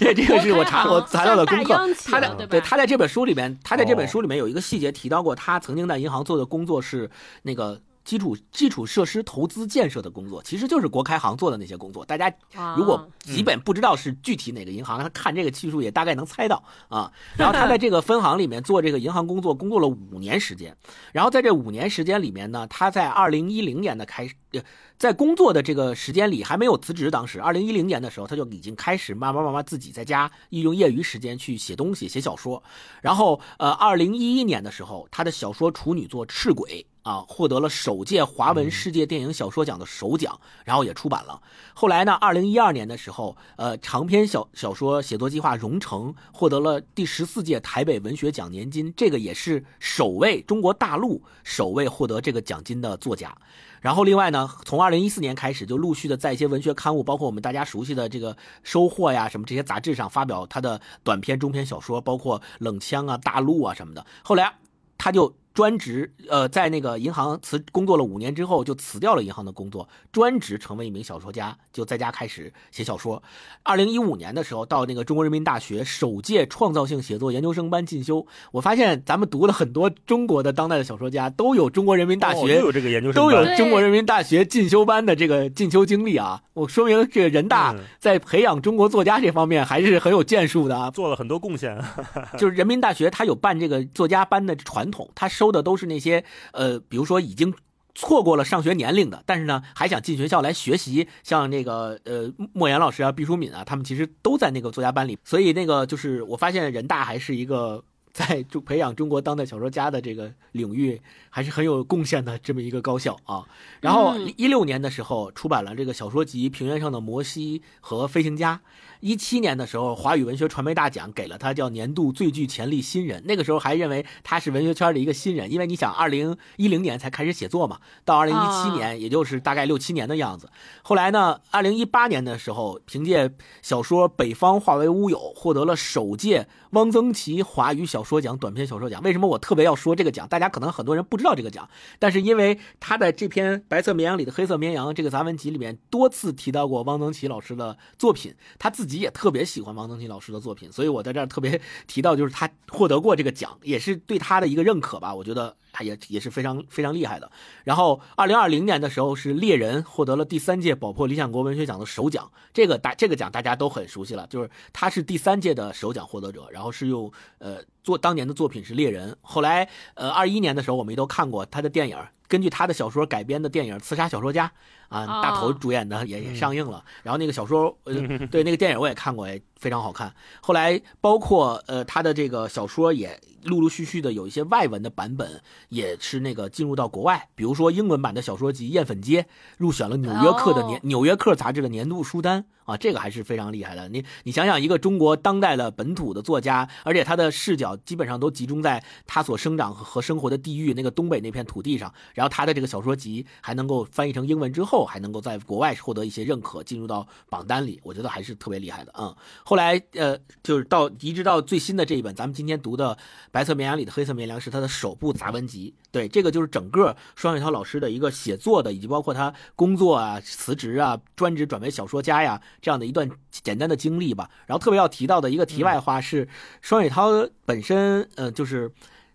这这个是我查我查到的功课他在
对
对他在这本书里面，他在这本
哦
书里面有一个细节提到过，他曾经在银行做的工作是那个基础基础设施投资建设的工作，其实就是国开行做的那些工作。大家如果
啊
基本不知道是具体哪个银行，他看这个技术也大概能猜到啊。[laughs] 然后他在这个分行里面做这个银行工作，工作了五年时间。然后在这五年时间里面呢，他在二零一零年的开始，呃在工作的这个时间里还没有辞职。当时二零一零年的时候，他就已经开始慢慢慢慢自己在家利用业余时间去写东西、写小说。然后呃，二零一一年的时候，他的小说处女作《赤鬼》。啊，获得了首届华文世界电影小说奖的首奖，然后也出版了。后来呢，二零一二年的时候，呃，长篇小小说写作计划《荣城》获得了第十四届台北文学奖年金，这个也是首位中国大陆首位获得这个奖金的作家。然后另外呢，从二零一四年开始，就陆续的在一些文学刊物，包括我们大家熟悉的这个《收获》呀什么这些杂志上发表他的短篇、中篇小说，包括《冷枪》啊、《大陆》啊什么的。后来他就。专职呃，在那个银行辞工作了五年之后，就辞掉了银行的工作，专职成为一名小说家，就在家开始写小说。二零一五年的时候，到那个中国人民大学首届创造性写作研究生班进修。我发现咱们读了很多中国的当代的小说家，都有中国人民大学都
有这个研究生
都有中国人民大学进修班的这个进修经历啊。我说明这个人大在培养中国作家这方面还是很有建树的啊，
做了很多贡献。[laughs]
就是人民大学他有办这个作家班的传统，他收。的都是那些呃，比如说已经错过了上学年龄的，但是呢还想进学校来学习，像那个呃莫言老师啊、毕淑敏啊，他们其实都在那个作家班里。所以那个就是我发现人大还是一个在中培养中国当代小说家的这个领域还是很有贡献的这么一个高校啊。然后一六年的时候出版了这个小说集《平原上的摩西》和《飞行家》。一七年的时候，华语文学传媒大奖给了他叫年度最具潜力新人。那个时候还认为他是文学圈的一个新人，因为你想，二零一零年才开始写作嘛，到二零一七年，也就是大概六七年的样子。后来呢，二零一八年的时候，凭借小说《北方化为乌有》获得了首届汪曾祺华语小说奖短篇小说奖。为什么我特别要说这个奖？大家可能很多人不知道这个奖，但是因为他在这篇《白色绵羊里的黑色绵羊》这个杂文集里面多次提到过汪曾祺老师的作品，他自。自己也特别喜欢王曾祺老师的作品，所以我在这儿特别提到，就是他获得过这个奖，也是对他的一个认可吧。我觉得他也也是非常非常厉害的。然后，二零二零年的时候是猎人获得了第三届宝珀理想国文学奖的首奖，这个大这个奖大家都很熟悉了，就是他是第三届的首奖获得者，然后是用呃做当年的作品是猎人。后来呃二一年的时候，我们也都看过他的电影，根据他的小说改编的电影《刺杀小说家》。啊，大头主演的也也上映了，然后那个小说，呃，[laughs] 对那个电影我也看过，也非常好看。后来包括呃他的这个小说也。陆陆续续的有一些外文的版本，也是那个进入到国外，比如说英文版的小说集《艳粉街》入选了《纽约客》的年《纽约客》杂志的年度书单啊，这个还是非常厉害的。你你想想，一个中国当代的本土的作家，而且他的视角基本上都集中在他所生长和生活的地域那个东北那片土地上，然后他的这个小说集还能够翻译成英文之后，还能够在国外获得一些认可，进入到榜单里，我觉得还是特别厉害的啊。后来呃，就是到一直到最新的这一本，咱们今天读的。白色绵羊里的黑色绵羊是他的首部杂文集，对，这个就是整个双雪涛老师的一个写作的，以及包括他工作啊、辞职啊、专职转为小说家呀这样的一段简单的经历吧。然后特别要提到的一个题外话是，双雪涛本身，呃，就是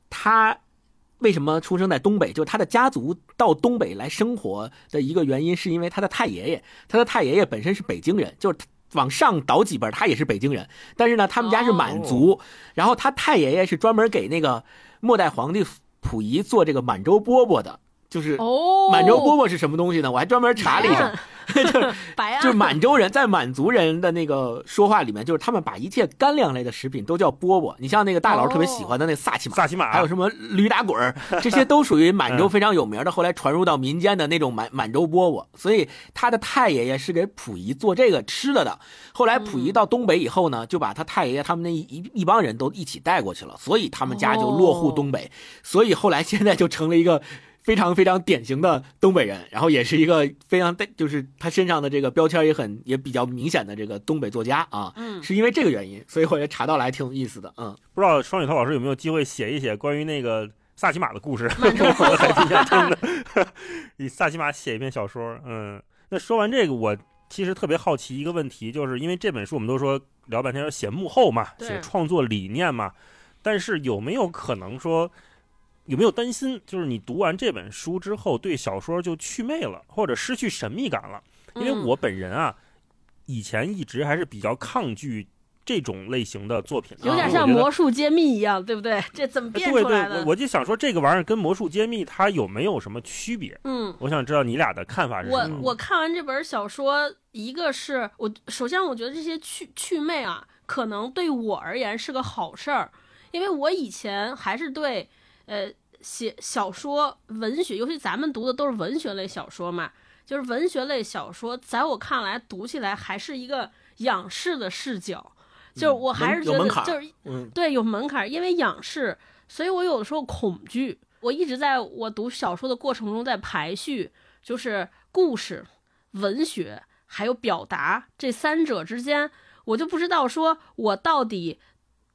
他为什么出生在东北，就是他的家族到东北来生活的一个原因，是因为他的太爷爷，他的太爷爷本身是北京人，就是。往上倒几辈，他也是北京人，但是呢，他们家是满族，然后他太爷爷是专门给那个末代皇帝溥仪做这个满洲饽饽的。就是满洲饽饽是什么东西呢？我还专门查了一下，[laughs] 就是就是满洲人在满族人的那个说话里面，就是他们把一切干粮类的食品都叫饽饽。你像那个大佬特别喜欢的那萨其马，
萨其马，
还有什么驴打滚儿，这些都属于满洲非常有名的，后来传入到民间的那种满满洲饽饽。所以他的太爷爷是给溥仪做这个吃了的。后来溥仪到东北以后呢，就把他太爷爷他们那一一帮人都一起带过去了，所以他们家就落户东北。所以后来现在就成了一个。非常非常典型的东北人，然后也是一个非常带，[laughs] 就是他身上的这个标签也很也比较明显的这个东北作家啊，嗯，是因为这个原因，所以我也查到了，还挺有意思的，嗯，
不知道双雪涛老师有没有机会写一写关于那个萨琪玛的故事？[laughs] 我还挺想听的，以萨琪玛写一篇小说，嗯，那说完这个，我其实特别好奇一个问题，就是因为这本书我们都说聊半天要写幕后嘛，写创作理念嘛，但是有没有可能说？有没有担心，就是你读完这本书之后，对小说就祛魅了，或者失去神秘感了？因为我本人啊，以前一直还是比较抗拒这种类型的作品，
有点像魔术揭秘一样，对不对？这怎么变出
来的？我我就想说，这个玩意儿跟魔术揭秘它有没有什么区别？
嗯，
我想知道你俩的看法是什
么。我我看完这本小说，一个是我首先我觉得这些祛祛魅啊，可能对我而言是个好事儿，因为我以前还是对。呃，写小说、文学，尤其咱们读的都是文学类小说嘛，就是文学类小说，在我看来读起来还是一个仰视的视角，就是我还是觉得就是
嗯，
对有门槛，因为仰视，所以我有的时候恐惧。我一直在我读小说的过程中在排序，就是故事、文学还有表达这三者之间，我就不知道说我到底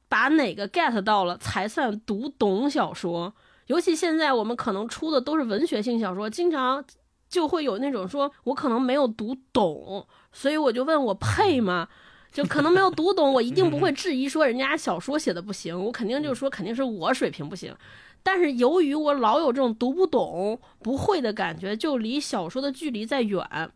把哪个 get 到了才算读懂小说。尤其现在我们可能出的都是文学性小说，经常就会有那种说我可能没有读懂，所以我就问我配吗？就可能没有读懂，我一定不会质疑说人家小说写的不行，我肯定就说肯定是我水平不行。但是由于我老有这种读不懂、不会的感觉，就离小说的距离在远。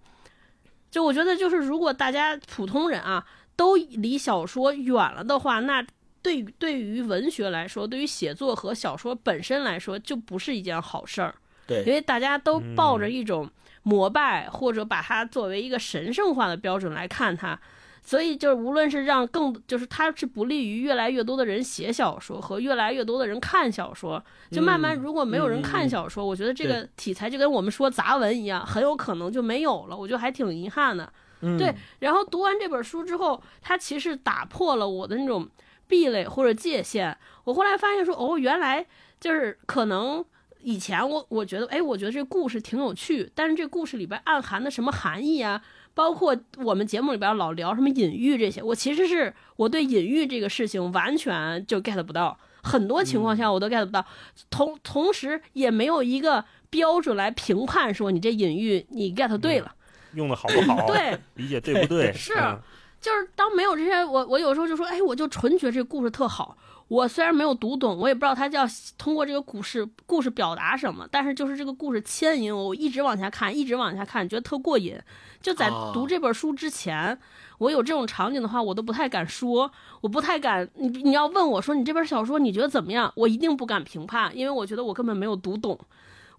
就我觉得，就是如果大家普通人啊都离小说远了的话，那对于对于文学来说，对于写作和小说本身来说，就不是一件好事儿。
对，
因为大家都抱着一种膜拜或者把它作为一个神圣化的标准来看它。所以就是，无论是让更，就是它是不利于越来越多的人写小说和越来越多的人看小说。就慢慢，如果没有人看小说，我觉得这个题材就跟我们说杂文一样，很有可能就没有了。我觉得还挺遗憾的。对。然后读完这本书之后，它其实打破了我的那种壁垒或者界限。我后来发现说，哦，原来就是可能以前我我觉得，哎，我觉得这故事挺有趣，但是这故事里边暗含的什么含义啊？包括我们节目里边老聊什么隐喻这些，我其实是我对隐喻这个事情完全就 get 不到，很多情况下我都 get 不到，同同时也没有一个标准来评判说你这隐喻你 get 对了，
用的好不好？
对，
理解对不对？[laughs]
是，就是当没有这些，我我有时候就说，哎，我就纯觉得这故事特好。我虽然没有读懂，我也不知道他要通过这个故事故事表达什么，但是就是这个故事牵引我，我一直往下看，一直往下看，觉得特过瘾。就在读这本书之前，我有这种场景的话，我都不太敢说，我不太敢。你你要问我说你这本小说你觉得怎么样，我一定不敢评判，因为我觉得我根本没有读懂。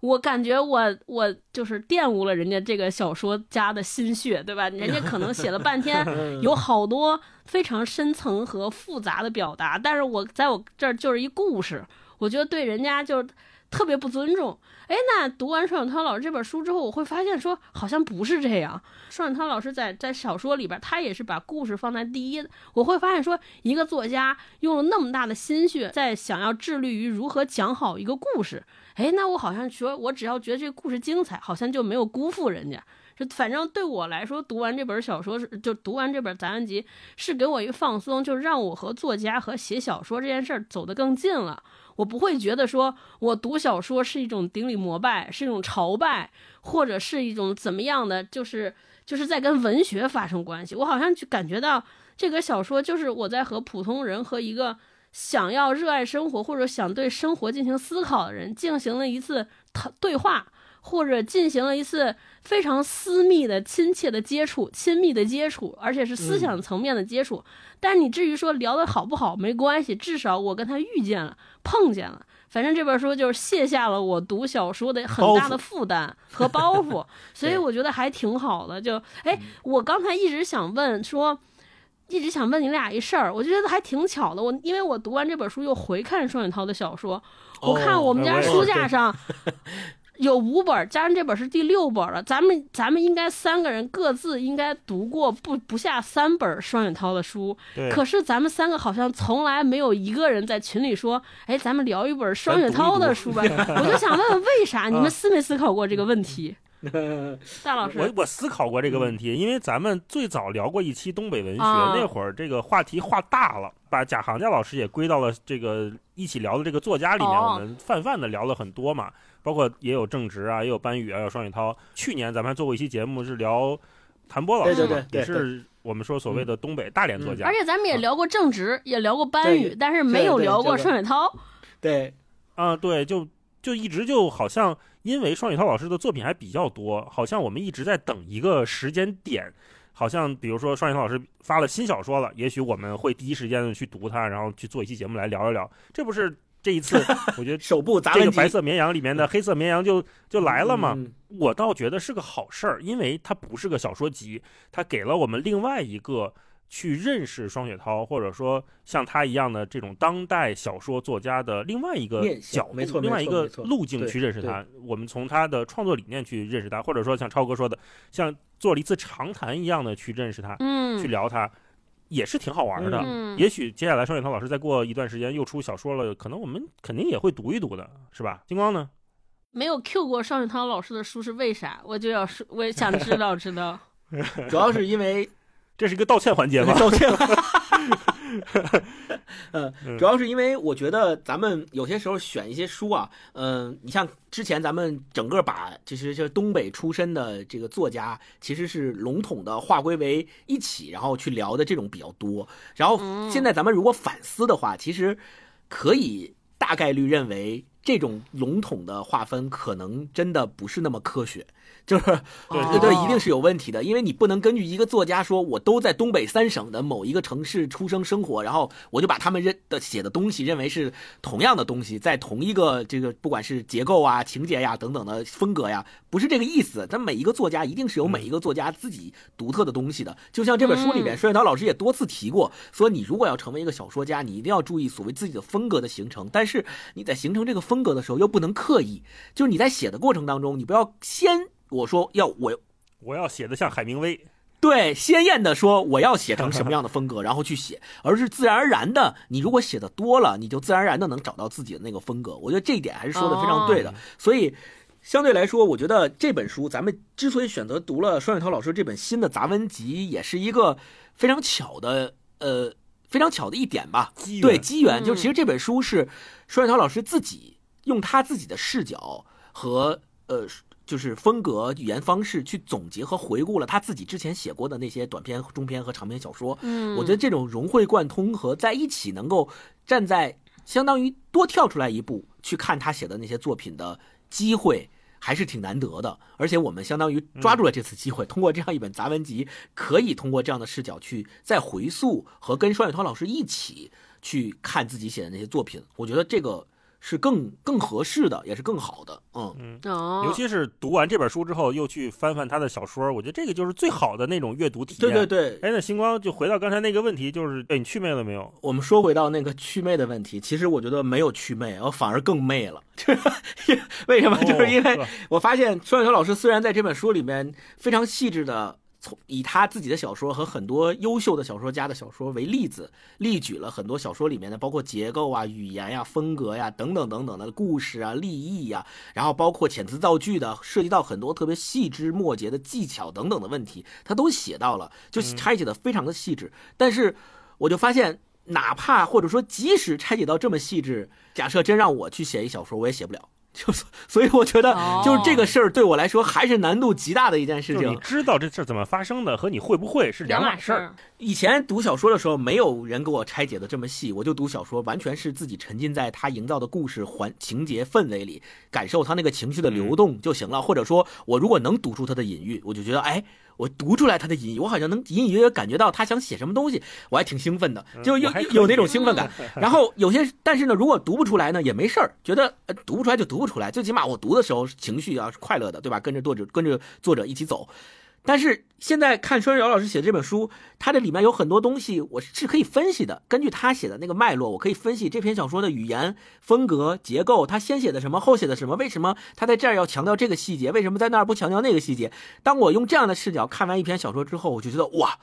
我感觉我我就是玷污了人家这个小说家的心血，对吧？人家可能写了半天，有好多非常深层和复杂的表达，但是我在我这儿就是一故事，我觉得对人家就是特别不尊重。哎，那读完双雪涛老师这本书之后，我会发现说好像不是这样。双雪涛老师在在小说里边，他也是把故事放在第一。我会发现说，一个作家用了那么大的心血，在想要致力于如何讲好一个故事。哎，那我好像说，我只要觉得这个故事精彩，好像就没有辜负人家。就反正对我来说，读完这本小说是，就读完这本杂文集，是给我一个放松，就让我和作家和写小说这件事儿走得更近了。我不会觉得说我读小说是一种顶礼膜拜，是一种朝拜，或者是一种怎么样的，就是就是在跟文学发生关系。我好像就感觉到这个小说就是我在和普通人和一个。想要热爱生活或者想对生活进行思考的人，进行了一次对话，或者进行了一次非常私密的、亲切的接触、亲密的接触，而且是思想层面的接触。但是你至于说聊的好不好，没关系，至少我跟他遇见了、碰见了。反正这本书就是卸下了我读小说的很大的负担和包袱，[laughs] 所以我觉得还挺好的。就哎，我刚才一直想问说。一直想问你俩一事儿，我就觉得还挺巧的。我因为我读完这本书，又回看双雪涛的小说，我看我们家书架上 [laughs] 有五本，加上这本是第六本了。咱们咱们应该三个人各自应该读过不不下三本双雪涛的书，可是咱们三个好像从来没有一个人在群里说，哎，咱们聊一本双雪涛的书吧。我就想问问为啥？你们思没思考过这个问题？[laughs] 大老师，
我我思考过这个问题，因为咱们最早聊过一期东北文学，那会儿这个话题画大了，把贾行家老师也归到了这个一起聊的这个作家里面，我们泛泛的聊了很多嘛，包括也有郑直啊，也有班宇啊，有双雪涛。去年咱们还做过一期节目，是聊谭波老师
嘛，
也是我们说所谓的东北大连作家。
而且咱们也聊过郑直，也聊过班宇，但是没有聊过双雪涛。
对，
啊，对，就就一直就好像。因为双雪涛老师的作品还比较多，好像我们一直在等一个时间点，好像比如说双雪涛老师发了新小说了，也许我们会第一时间的去读它，然后去做一期节目来聊一聊。这不是这一次，我觉得 [laughs]
首部砸
这个白色绵羊里面的黑色绵羊就就来了嘛。我倒觉得是个好事儿，因为它不是个小说集，它给了我们另外一个去认识双雪涛，或者说像他一样的这种当代小说作家的另外一个角
没错
度，另外一个路径去认识他。我们从他的创作理念去认识他，或者说像超哥说的，像做了一次长谈一样的去认识他，去
嗯
聊他，也是挺好玩的。
嗯，
也许接下来双雪涛老师再过一段时间又出小说了，可能我们肯定也会读一读的，是吧？金光呢？
没有 Q 过双雪涛老师的书是为啥？我就要说，我也想知道知道。[laughs]
主要是因为
这是一个道歉环节吗？
道歉 [laughs]
嗯
主要是因为我觉得咱们有些时候选一些书啊，嗯、你像之前咱们整个把就是这东北出身的这个作家，其实是笼统的划归为一起，然后去聊的这种比较多。然后
嗯
现在咱们如果反思的话，其实可以大概率认为这种笼统的划分可能真的不是那么科学。就是
对
哦
对，一定是有问题的，因为你不能根据一个作家说，我都在东北三省的某一个城市出生生活，然后我就把他们认的写的东西认为是同样的东西，在同一个这个不管是结构啊、情节呀等等的风格呀，不是这个意思。但每一个作家一定是有每一个作家自己独特的东西的，就像这本书里面，
嗯。
双雪涛老师也多次提过，说你如果要成为一个小说家，你一定要注意所谓自己的风格的形成，但是你在形成这个风格的时候又不能刻意，就是你在写的过程当中，你不要先我说要我
我要写的像海明威，
对，鲜艳的说我要写成什么样的风格，[laughs] 然后去写，而是自然而然的，你如果写的多了，你就自然而然的能找到自己的那个风格。我觉得这一点还是说的非常对的。所以相对来说，我觉得这本书咱们之所以选择读了双雪涛老师这本新的杂文集，也是一个非常巧的呃非常巧的一点吧。对机缘，
嗯
就其实这本书是双雪涛老师自己用他自己的视角和呃。就是风格、语言方式去总结和回顾了他自己之前写过的那些短篇、中篇和长篇小说。
嗯，
我觉得这种融会贯通和在一起，能够站在相当于多跳出来一步去看他写的那些作品的机会，还是挺难得的。而且我们相当于抓住了这次机会，通过这样一本杂文集，可以通过这样的视角去再回溯和跟双雪涛老师一起去看自己写的那些作品。我觉得这个是更更合适的，也是更好的。嗯，
哦，
尤其是读完这本书之后，又去翻翻他的小说，我觉得这个就是最好的那种阅读体验。
对对对。
哎，那星光就回到刚才那个问题，就是哎，你祛魅了没有？
我们说回到那个祛魅的问题，其实我觉得没有祛魅，我反而更媚了。[laughs] 为什么？就是因为
哦
我发现双雪涛老师虽然在这本书里面非常细致的从以他自己的小说和很多优秀的小说家的小说为例子，例举了很多小说里面的包括结构啊、语言呀、风格呀等等等等的故事啊、立意呀，然后包括遣词造句的，涉及到很多特别细枝末节的技巧等等的问题，他都写到了，就拆解的非常的细致。但是我就发现，哪怕或者说即使拆解到这么细致，假设真让我去写一小说，我也写不了。就所以我觉得
哦，
就是这个事儿对我来说还是难度极大的一件事
就是你。知道这事儿怎么发生的，和你会不会是
两
码。事儿。
以前读小说的时候，没有人给我拆解的这么细，我就读小说，完全是自己沉浸在他营造的故事环情节氛围里，感受他那个情绪的流动就行了。或者说我如果能读出他的隐喻，我就觉得，哎，我读出来他的隐喻，我好像能隐隐约约感觉到他想写什么东西，我还挺兴奋的，就有
我还可以
有那种兴奋感。[laughs] 然后有些，但是呢，如果读不出来呢，也没事儿，觉得、呃、读不出来就读不出来，最起码我读的时候情绪啊是快乐的，对吧？跟着作者跟着作者一起走。但是现在看双雪瑶老师写的这本书，它这里面有很多东西我是可以分析的。根据他写的那个脉络，我可以分析这篇小说的语言风格、结构，他先写的什么，后写的什么，为什么他在这儿要强调这个细节，为什么在那儿不强调那个细节。当我用这样的视角看完一篇小说之后，我就觉得哇，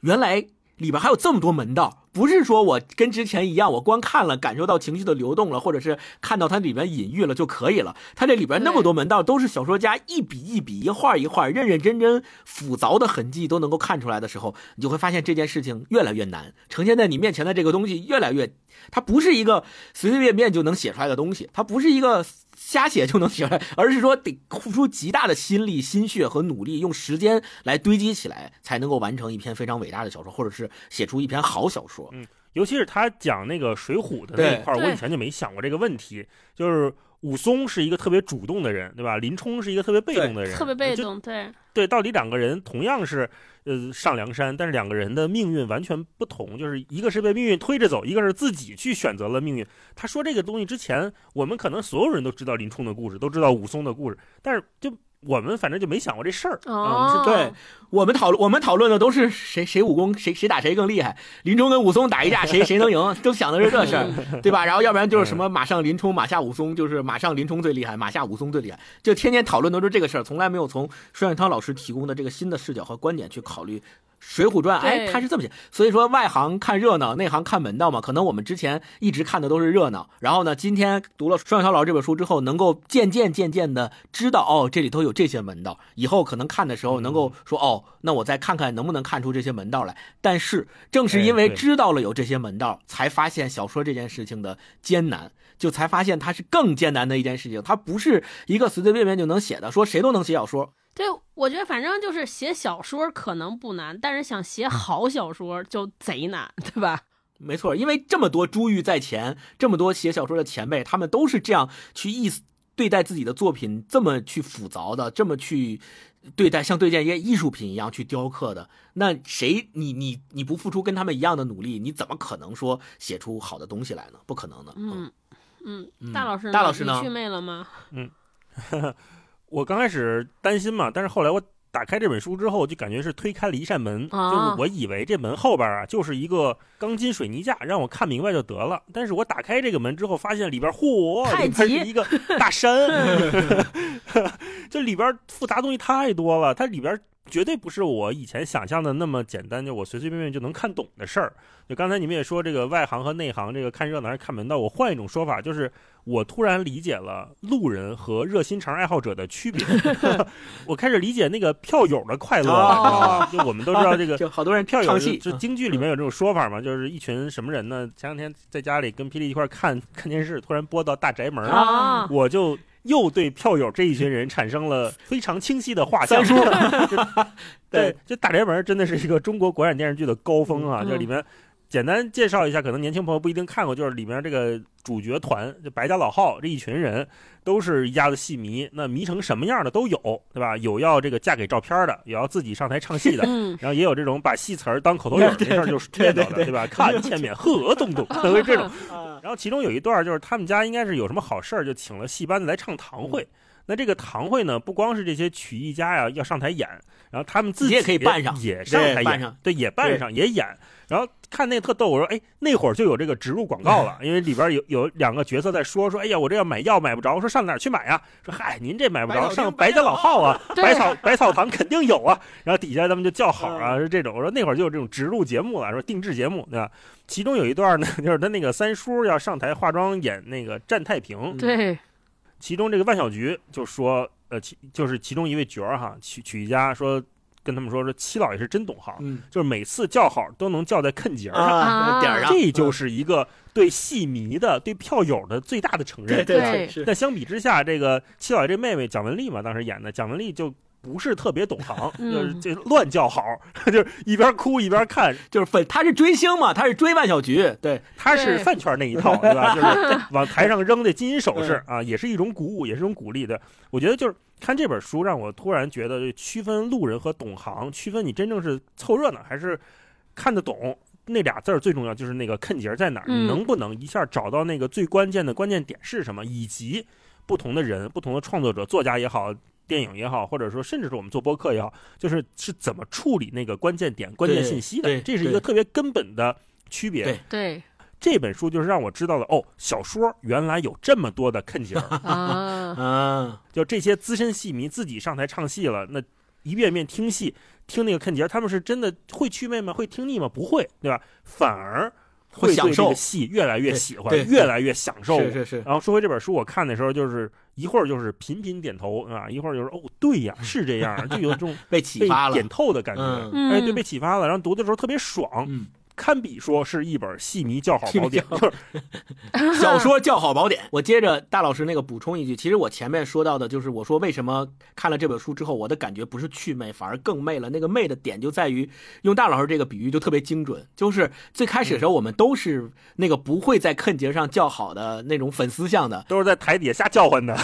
原来里边还有这么多门道，不是说我跟之前一样，我光看了感受到情绪的流动了，或者是看到它里面隐喻了就可以了。它这里边那么多门道，都是小说家一笔一笔、一画一画、认认真真、复凿的痕迹都能够看出来的时候，你就会发现这件事情越来越难，呈现在你面前的这个东西越来越，它不是一个随随便便就能写出来的东西，它不是一个。瞎写就能写出来，而是说得付出极大的心力、心血和努力，用时间来堆积起来，才能够完成一篇非常伟大的小说，或者是写出一篇好小说。
嗯尤其是他讲那个《水浒》的那一块我以前就没想过这个问题。就是武松是一个特别主动的人，对吧？林冲是一个特别被动的人，
特别被动，对，
对，到底两个人同样是呃上梁山，但是两个人的命运完全不同，就是一个是被命运推着走，一个是自己去选择了命运。他说这个东西之前，我们可能所有人都知道林冲的故事，都知道武松的故事，但是就我们反正就没想过这事儿。
哦，
对，我们讨论我们讨论的都是谁谁武功谁谁打谁更厉害，林冲跟武松打一架谁谁能赢，[laughs] 都想的是这事儿，[laughs] 对吧？然后要不然就是什么马上林冲马下武松，就是马上林冲最厉害，马下武松最厉害，就天天讨论都是这个事儿，从来没有从双雪涛老师提供的这个新的视角和观点去考虑。《水浒传》哎，他是这么写，所以说外行看热闹，内行看门道嘛。可能我们之前一直看的都是热闹，然后呢，今天读了双小涛老师这本书之后，能够渐渐渐渐的知道哦，这里头有这些门道，以后可能看的时候能够说哦，那我再看看能不能看出这些门道来。但是正是因为知道了有这些门道，才发现小说这件事情的艰难。就才发现它是更艰难的一件事情，它不是一个随随便便就能写的，说谁都能写小说，
对，我觉得反正就是写小说可能不难，但是想写好小说就贼难，对吧？
没错，因为这么多珠玉在前，这么多写小说的前辈，他们都是这样去意思对待自己的作品，这么去复杂的，这么去对待，像对待一些艺术品一样去雕刻的。那谁，你你你不付出跟他们一样的努力，你怎么可能说写出好的东西来呢？不可能的。
嗯嗯，
嗯
大老师呢，
大老师呢
你祛魅了吗？[laughs]
我刚开始担心嘛，但是后来我打开这本书之后，就感觉是推开了一扇门，
啊
就是我以为这门后边啊就是一个钢筋水泥架，让我看明白就得了。但是我打开这个门之后，发现里边嚯，
太
里边是一个大山，[laughs] [laughs] 这里边复杂东西太多了，它里边。绝对不是我以前想象的那么简单，就我随随便便就能看懂的事儿。就刚才你们也说这个外行和内行，这个看热闹还是看门道。我换一种说法，就是我突然理解了路人和热心肠爱好者的区别。[laughs] 我开始理解那个票友的快乐了，你知道吗？就我们都知道这个 [laughs]
就好多人
票友就，就京剧里面有这种说法嘛，就是一群什么人呢？前两天在家里跟霹雳一块儿看看电视，突然播到大宅门，
啊，
我就又对票友这一群人产生了 [laughs] 非常清晰的画像。
三叔
就 [laughs] 对，[laughs] 这大宅门真的是一个中国国产电视剧的高峰啊！
嗯
这里面简单介绍一下，可能年轻朋友不一定看过，就是里面这个主角团，就白家老号这一群人，都是一家子戏迷，那迷成什么样的都有，对吧？有要这个嫁给照片的，有要自己上台唱戏的，[laughs]
嗯，
然后也有这种把戏词儿当口头语儿，这事儿就是念叨的，
对
吧？[laughs] 看前面呵咚咚，都是 [laughs] 这种。
啊
然后其中有一段就是他们家应该是有什么好事儿，就请了戏班子来唱堂会。那这个堂会呢，不光是这些曲艺家呀要上台演，然后他们自己
也可以扮上
也上台演
对
也扮上也演。然后看那特逗，我说，哎，那会儿就有这个植入广告了，[laughs] 因为里边有有两个角色在说说，哎呀，我这要买药买不着，我说上哪儿去买呀？说嗨，您这买不着，上百家老号啊，百草百草堂肯定有啊。然后底下他们就叫好啊，
嗯
是这种。我说那会儿就有这种植入节目了，说定制节目，对吧？其中有一段呢，[laughs] 就是他那个三叔要上台化妆演那个战太平，
对，
其中这个万小菊就说，呃，其就是其中一位角儿哈，曲曲艺家说跟他们说说七老爷是真懂行，
嗯。
就是每次叫好都能叫在坑节儿上，
点儿上，
这就是一个对戏迷的、对票友的最大的承认。
对对
对
对。是。
但相比之下，这个七老爷这妹妹蒋雯丽嘛，当时演的蒋雯丽就不是特别懂行，
嗯
就是这乱叫好，[laughs] 就是一边哭一边看。
就是粉，他是追星嘛，他是追万小菊，对，
他是饭圈那一套，[laughs] 对吧？就是 [laughs] 往台上扔的金银首饰啊，也是一种鼓舞，也是一种鼓励的。我觉得就是看这本书，让我突然觉得，区分路人和懂行，区分你真正是凑热闹还是看得懂。那俩字儿最重要，就是那个坑节儿在哪儿，
嗯
你能不能一下找到那个最关键的关键点是什么，以及不同的人、不同的创作者、作家也好，电影也好，或者说甚至是我们做播客也好，就是是怎么处理那个关键点、关键信息的，这是一个特别根本的区别。
对
对
这本书就是让我知道了，哦，小说原来有这么多的坑节儿，[laughs]
啊，
嗯，
就这些资深戏迷自己上台唱戏了，那一遍遍听戏，听那个坑节儿，他们是真的会祛魅吗？会听腻吗？不会，对吧？反而
会享受
对这个戏越来越喜欢越来越享受。
是是是，
然后说回这本书，我看的时候就是一会儿就是频频点头啊，一会儿就是哦，对呀，是这样，就有这种 [laughs]
被启
被
发了，
点透的感觉。
嗯
哎，对，被启发了，然后读的时候特别爽，
嗯，
堪比说是一本戏迷叫好宝典，就是 [laughs]
小说叫好宝典。我接着大老师那个补充一句，其实我前面说到的就是我说为什么看了这本书之后，我的感觉不是去魅，反而更媚了。那个媚的点就在于用大老师这个比喻就特别精准，就是最开始的时候我们都是那个不会在坑节上叫好的那种粉丝向的，
都是在台底下瞎叫唤的。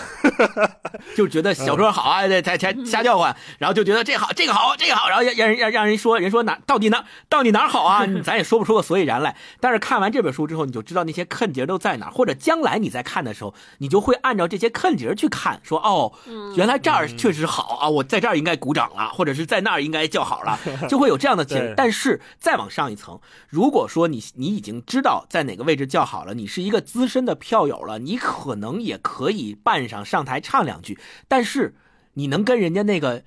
[laughs]
就觉得小说好啊，在台台瞎叫唤，然后就觉得这好这个好这个好，然后让让人让让人说人说哪到底哪到底哪儿好啊？咱也也说不出个所以然来。但是看完这本书之后，你就知道那些坑节都在哪儿，或者将来你在看的时候，你就会按照这些坑节去看，说哦，原来这儿确实好啊，我在这儿应该鼓掌了，或者是在那儿应该叫好了，[laughs] 就会有这样的结。但是再往上一层，如果说你你已经知道在哪个位置叫好了，你是一个资深的票友了，你可能也可以扮上上台唱两句，但是你能跟人家那个。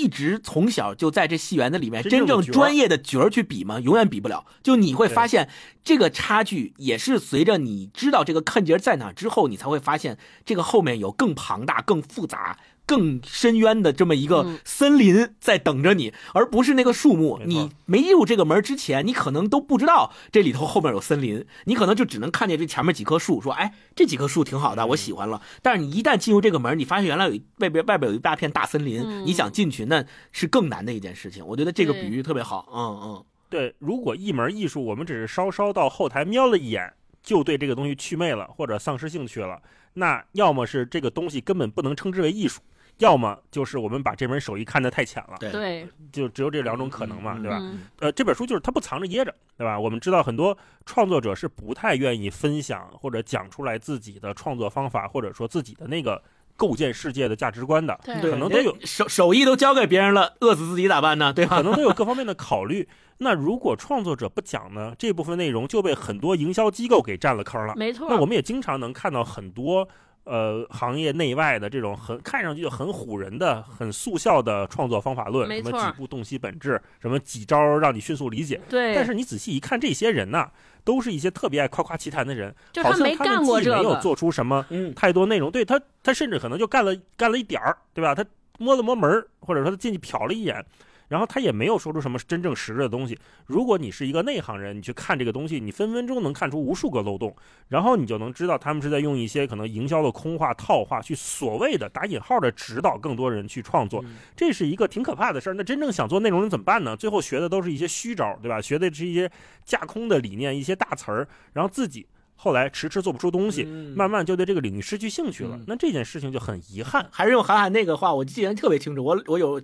一直从小就在这戏园子里面，真正专业的角儿去比吗？永远比不了。就你会发现，这个差距也是随着你知道这个坑节在哪之后，你才会发现这个后面有更庞大、更复杂。更深渊的这么一个森林在等着你，而不是那个树木。你没入这个门之前，你可能都不知道这里头后面有森林，你可能就只能看见这前面几棵树，说：“哎，这几棵树挺好的，我喜欢了。”但是你一旦进入这个门，你发现原来有外边外边有一大片大森林，你想进去那是更难的一件事情。我觉得这个比喻特别好。嗯嗯，
对，如果一门艺术我们只是稍稍到后台瞄了一眼，就对这个东西祛魅了或者丧失兴趣了，那要么是这个东西根本不能称之为艺术。要么就是我们把这门手艺看得太浅了，
对，
就只有这两种可能嘛，对吧？呃，这本书就是它不藏着掖着，对吧？我们知道很多创作者是不太愿意分享或者讲出来自己的创作方法，或者说自己的那个构建世界的价值观的，可能都有
手手艺都交给别人了，饿死自己咋办呢？对吧？
可能都有各方面的考虑。那如果创作者不讲呢，这部分内容就被很多营销机构给占了坑了。
没错。
那我们也经常能看到很多。呃，行业内外的这种很看上去就很唬人的、很速效的创作方法论，什么几步洞悉本质，什么几招让你迅速理解。
对。
但是你仔细一看，这些人呢，都是一些特别爱夸夸其谈的人，
好
像他们既没有做出什么太多内容，
对
他，他甚至可能就干了干了一点儿，对吧？他摸了摸门或者说他进去瞟了一眼。然后他也没有说出什么真正实质的东西。如果你是一个内行人，你去看这个东西，你分分钟能看出无数个漏洞，然后你就能知道他们是在用一些可能营销的空话套话去所谓的打引号的指导更多人去创作，这是一个挺可怕的事儿。那真正想做内容人怎么办呢？最后学的都是一些虚招，对吧？学的是一些架空的理念，一些大词儿，然后自己。后来迟迟做不出东西，慢慢就对这个领域失去兴趣了。那这件事情就很遗憾。
还是用韩寒那个话，我记得特别清楚。我我有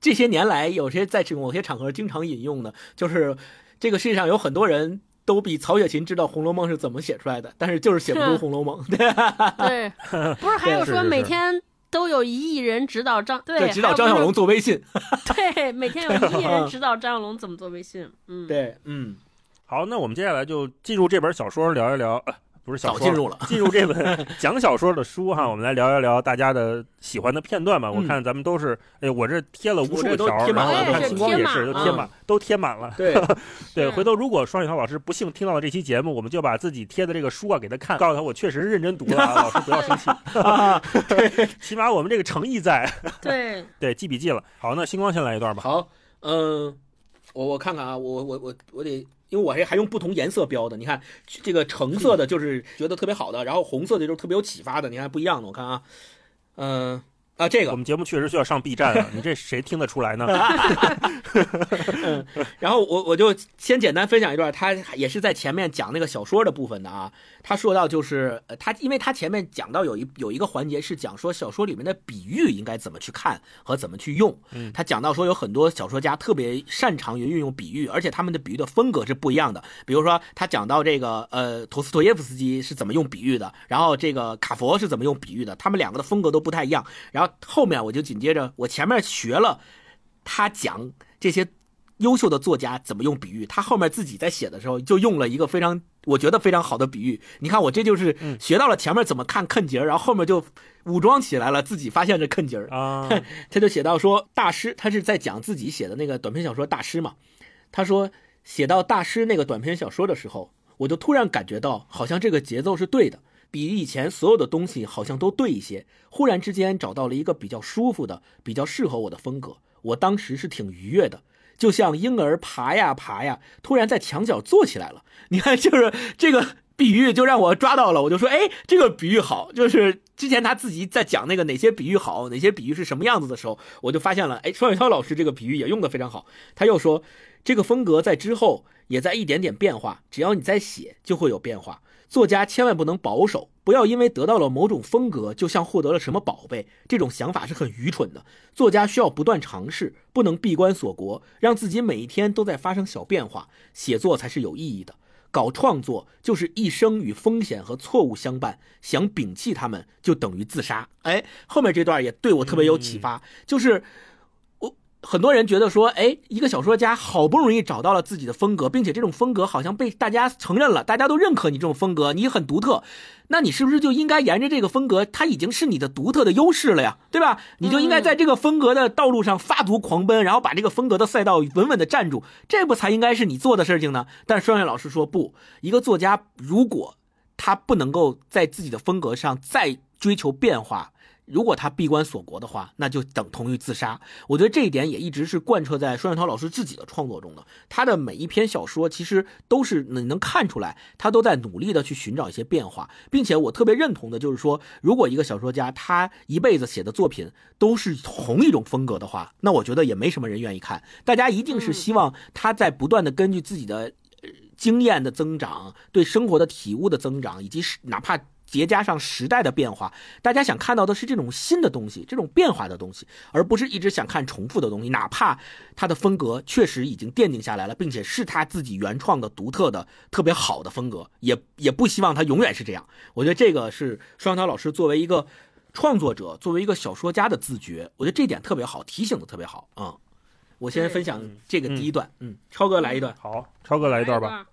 这些年来有些在某些场合经常引用的，就是这个世界上有很多人都比曹雪芹知道《红楼梦》是怎么写出来的，但是就是写不出《红楼梦》。[laughs] [laughs]
对，不是还有说每天都有一亿人指导张对
指导张小龙做微信。[laughs]
对，每天有一亿人指导张小龙怎么做微信。嗯，
对，嗯。
好，那我们接下来就进入这本小说聊一聊，不是小说，
进入了，
进入这本 [laughs] 讲小说的书哈，我们来聊一聊大家的喜欢的片段吧。我看咱们都是，哎，我这贴了无数条，然后看星光也是都贴满，都贴满了。[laughs]
对，
对，回头如果双雪涛老师不幸听到了这期节目，我们就把自己贴的这个书啊给他看，告诉他我确实认真读了，老师不要生气。[laughs] 对，起码我们这个诚意在。
对，
对，记笔记了。好，那星光先来一段吧。
好，嗯，我我看看啊，我我我我得。因为我还还用不同颜色标的，你看这个橙色的就是觉得特别好的，然后红色的就是特别有启发的，你看不一样的，我看啊，嗯。啊，这个
我们节目确实需要上 B 站了，[laughs] 你这谁听得出来呢？
嗯，[laughs] 然后我我就先简单分享一段，他也是在前面讲那个小说的部分的啊。他说到就是呃，他因为他前面讲到有一有一个环节是讲说小说里面的比喻应该怎么去看和怎么去用。
嗯，
他讲到说有很多小说家特别擅长于运用比喻，而且他们的比喻的风格是不一样的。比如说他讲到这个呃，陀思妥耶夫斯基是怎么用比喻的，然后这个卡佛是怎么用比喻的，他们两个的风格都不太一样。然后后面我就紧接着，我前面学了他讲这些优秀的作家怎么用比喻，他后面自己在写的时候就用了一个非常我觉得非常好的比喻。你看我这就是学到了前面怎么看坑节儿，然后后面就武装起来了，自己发现这坑节儿
啊。[laughs]
他就写到说大师，他是在讲自己写的那个短篇小说大师嘛。他说写到大师那个短篇小说的时候，我就突然感觉到好像这个节奏是对的。比以前所有的东西好像都对一些，忽然之间找到了一个比较舒服的、比较适合我的风格。我当时是挺愉悦的，就像婴儿爬呀爬呀，突然在墙角坐起来了。你看，就是这个比喻就让我抓到了，我就说，哎，这个比喻好。就是之前他自己在讲那个哪些比喻好，哪些比喻是什么样子的时候，我就发现了，哎，双雪涛老师这个比喻也用的非常好。他又说，这个风格在之后也在一点点变化，只要你在写，就会有变化。作家千万不能保守，不要因为得到了某种风格，就像获得了什么宝贝，这种想法是很愚蠢的。作家需要不断尝试，不能闭关锁国，让自己每一天都在发生小变化，写作才是有意义的。搞创作就是一生与风险和错误相伴，想摒弃他们就等于自杀。哎，后面这段也对我特别有启发，就是很多人觉得说，哎，一个小说家好不容易找到了自己的风格，并且这种风格好像被大家承认了，大家都认可你这种风格，你很独特。那你是不是就应该沿着这个风格，它已经是你的独特的优势了呀，对吧？你就应该在这个风格的道路上发足狂奔，然后把这个风格的赛道稳稳的站住，这不才应该是你做的事情呢？但是双月老师说不，一个作家如果他不能够在自己的风格上再追求变化。如果他闭关锁国的话，那就等同于自杀。我觉得这一点也一直是贯彻在双雪涛老师自己的创作中的。他的每一篇小说其实都是你能看出来，他都在努力的去寻找一些变化，并且我特别认同的就是说，如果一个小说家他一辈子写的作品都是同一种风格的话，那我觉得也没什么人愿意看。大家一定是希望他在不断的根据自己的经验的增长、对生活的体悟的增长，以及哪怕。叠加上时代的变化，大家想看到的是这种新的东西，这种变化的东西，而不是一直想看重复的东西。哪怕他的风格确实已经奠定下来了，并且是他自己原创的、独特的、特别好的风格，也也不希望他永远是这样。我觉得这个是双涛老师作为一个创作者、作为一个小说家的自觉，我觉得这点特别好，提醒的特别好啊。我先分享这个第一段，嗯，超哥来一段，
好，超哥来一段吧。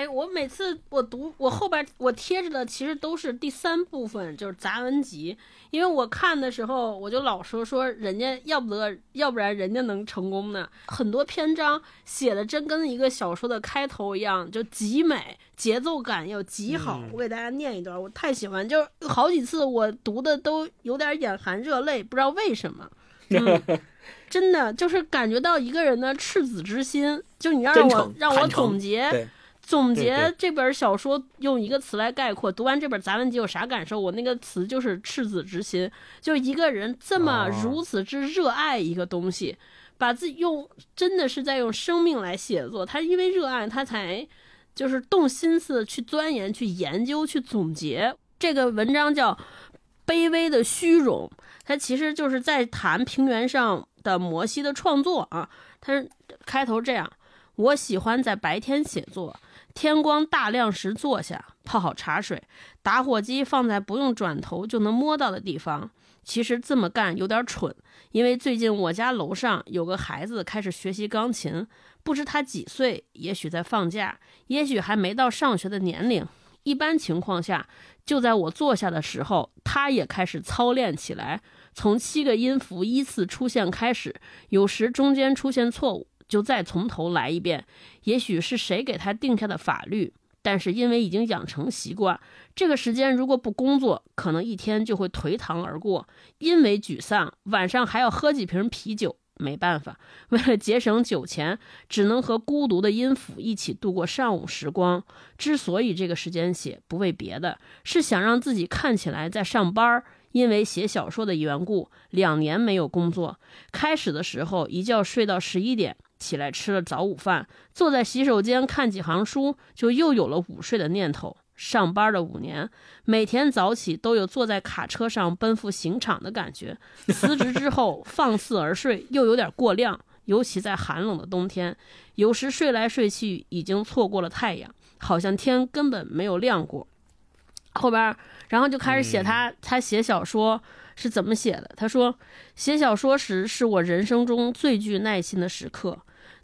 哎，我每次我读我后边我贴着的其实都是第三部分，就是杂文集。因为我看的时候，我就老说说人家要不得，要不然人家能成功呢。很多篇章写的真跟一个小说的开头一样，就极美，节奏感又极好。我给大家念一段，我太喜欢，就好几次我读的都有点眼含热泪，不知道为什么。嗯，[laughs] 真的就是感觉到一个人的赤子之心。就你让我让我总结。总结这本小说用一个词来概括，读完这本杂文集有啥感受？我那个词就是赤子之心。就一个人这么如此之热爱一个东西，把自己用真的是在用生命来写作。他因为热爱，他才就是动心思去钻研、去研究、去总结。这个文章叫《卑微的虚荣》，它其实就是在谈平原上的摩西的创作啊。他开头这样：我喜欢在白天写作。天光大亮时坐下，泡好茶水，打火机放在不用转头就能摸到的地方。其实这么干有点蠢，因为最近我家楼上有个孩子开始学习钢琴，不知他几岁，也许在放假，也许还没到上学的年龄。一般情况下，就在我坐下的时候，他也开始操练起来，从七个音符依次出现开始，有时中间出现错误。就再从头来一遍，也许是谁给他定下的法律，但是因为已经养成习惯，这个时间如果不工作，可能一天就会颓唐而过。因为沮丧，晚上还要喝几瓶啤酒，没办法，[laughs] 为了节省酒钱，只能和孤独的音符一起度过上午时光。之所以这个时间写，不为别的，是想让自己看起来在上班。因为写小说的缘故，两年没有工作。开始的时候，一觉睡到十一点。起来吃了早午饭，坐在洗手间看几行书，就又有了午睡的念头。上班的五年，每天早起都有坐在卡车上奔赴刑场的感觉。辞职之后 [laughs] 放肆而睡，又有点过量，尤其在寒冷的冬天，有时睡来睡去已经错过了太阳，好像天根本没有亮过。后边，然后就开始写他，他写小说。是怎么写的？他说，写小说时是我人生中最具耐心的时刻，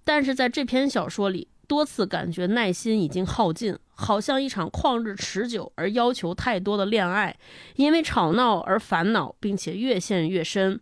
但是在这篇小说里，多次感觉耐心已经耗尽，好像一场旷日持久而要求太多的恋爱，因为吵闹而烦恼，并且越陷越深。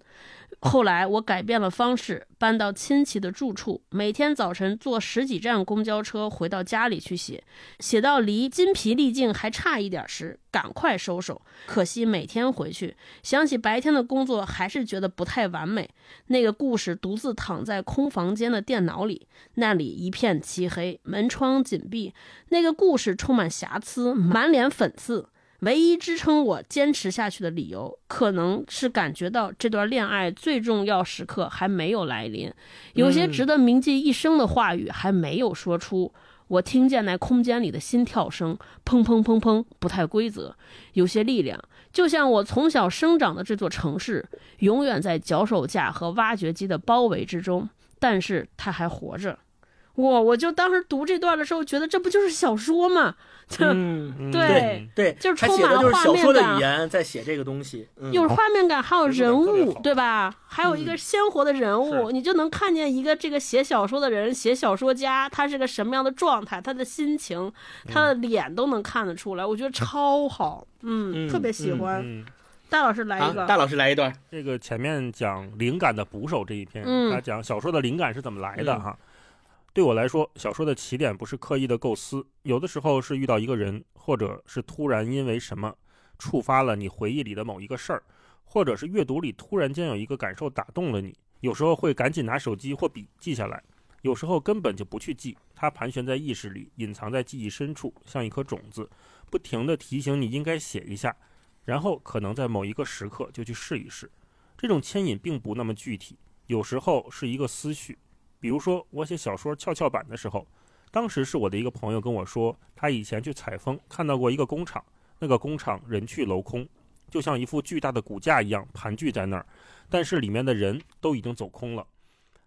后来我改变了方式，搬到亲戚的住处，每天早晨坐十几站公交车回到家里去写，写到离筋疲力尽还差一点时，赶快收手。可惜每天回去，想起白天的工作，还是觉得不太完美。那个故事独自躺在空房间的电脑里，那里一片漆黑，门窗紧闭。那个故事充满瑕疵，满脸粉刺。唯一支撑我坚持下去的理由，可能是感觉到这段恋爱最重要时刻还没有来临，有些值得铭记一生的话语还没有说出。我听见那空间里的心跳声，砰砰砰砰，不太规则，有些力量，就像我从小生长的这座城市，永远在脚手架和挖掘机的包围之中，但是它还活着。我我就当时读这段的时候，觉得这不就是小说吗？就、
嗯，
对
对，
就是
他写的就是
充满了画
小说的
面感
语言在写这个东西，嗯
有画面感，还有人物，对吧？还有一个鲜活的人物，你就能看见一个这个写小说的人，写小说家，他是个什么样的状态，他的心情，他的脸都能看得出来，我觉得超好，嗯，
嗯
特别喜欢。
嗯，
大老师来
啊
一个，
大老师来一段，
这个前面讲灵感的捕手这一篇，
嗯
他讲小说的灵感是怎么来的
嗯
哈。对我来说，小说的起点不是刻意的构思，有的时候是遇到一个人，或者是突然因为什么触发了你回忆里的某一个事儿，或者是阅读里突然间有一个感受打动了你。有时候会赶紧拿手机或笔记下来，有时候根本就不去记，它盘旋在意识里，隐藏在记忆深处，像一颗种子，不停地提醒你应该写一下，然后可能在某一个时刻就去试一试。这种牵引并不那么具体，有时候是一个思绪。比如说，我写小说跷跷板的时候，当时是我的一个朋友跟我说，他以前去采风看到过一个工厂，那个工厂人去楼空，就像一副巨大的骨架一样盘踞在那儿，但是里面的人都已经走空了。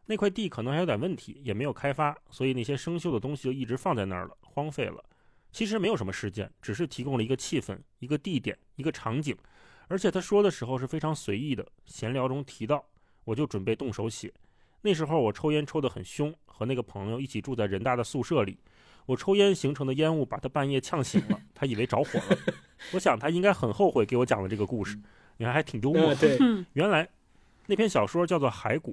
那块地可能还有点问题，也没有开发，所以那些生锈的东西就一直放在那儿了，荒废了。其实没有什么事件，只是提供了一个气氛、一个地点、一个场景。而且他说的时候是非常随意的，闲聊中提到，我就准备动手写。那时候我抽烟抽得很凶，和那个朋友一起住在人大的宿舍里。我抽烟形成的烟雾把他半夜呛醒了，他以为着火了。[laughs] 我想他应该很后悔给我讲了这个故事，你看还挺幽默
的，。对，
嗯
原来那篇小说叫做《骸骨》，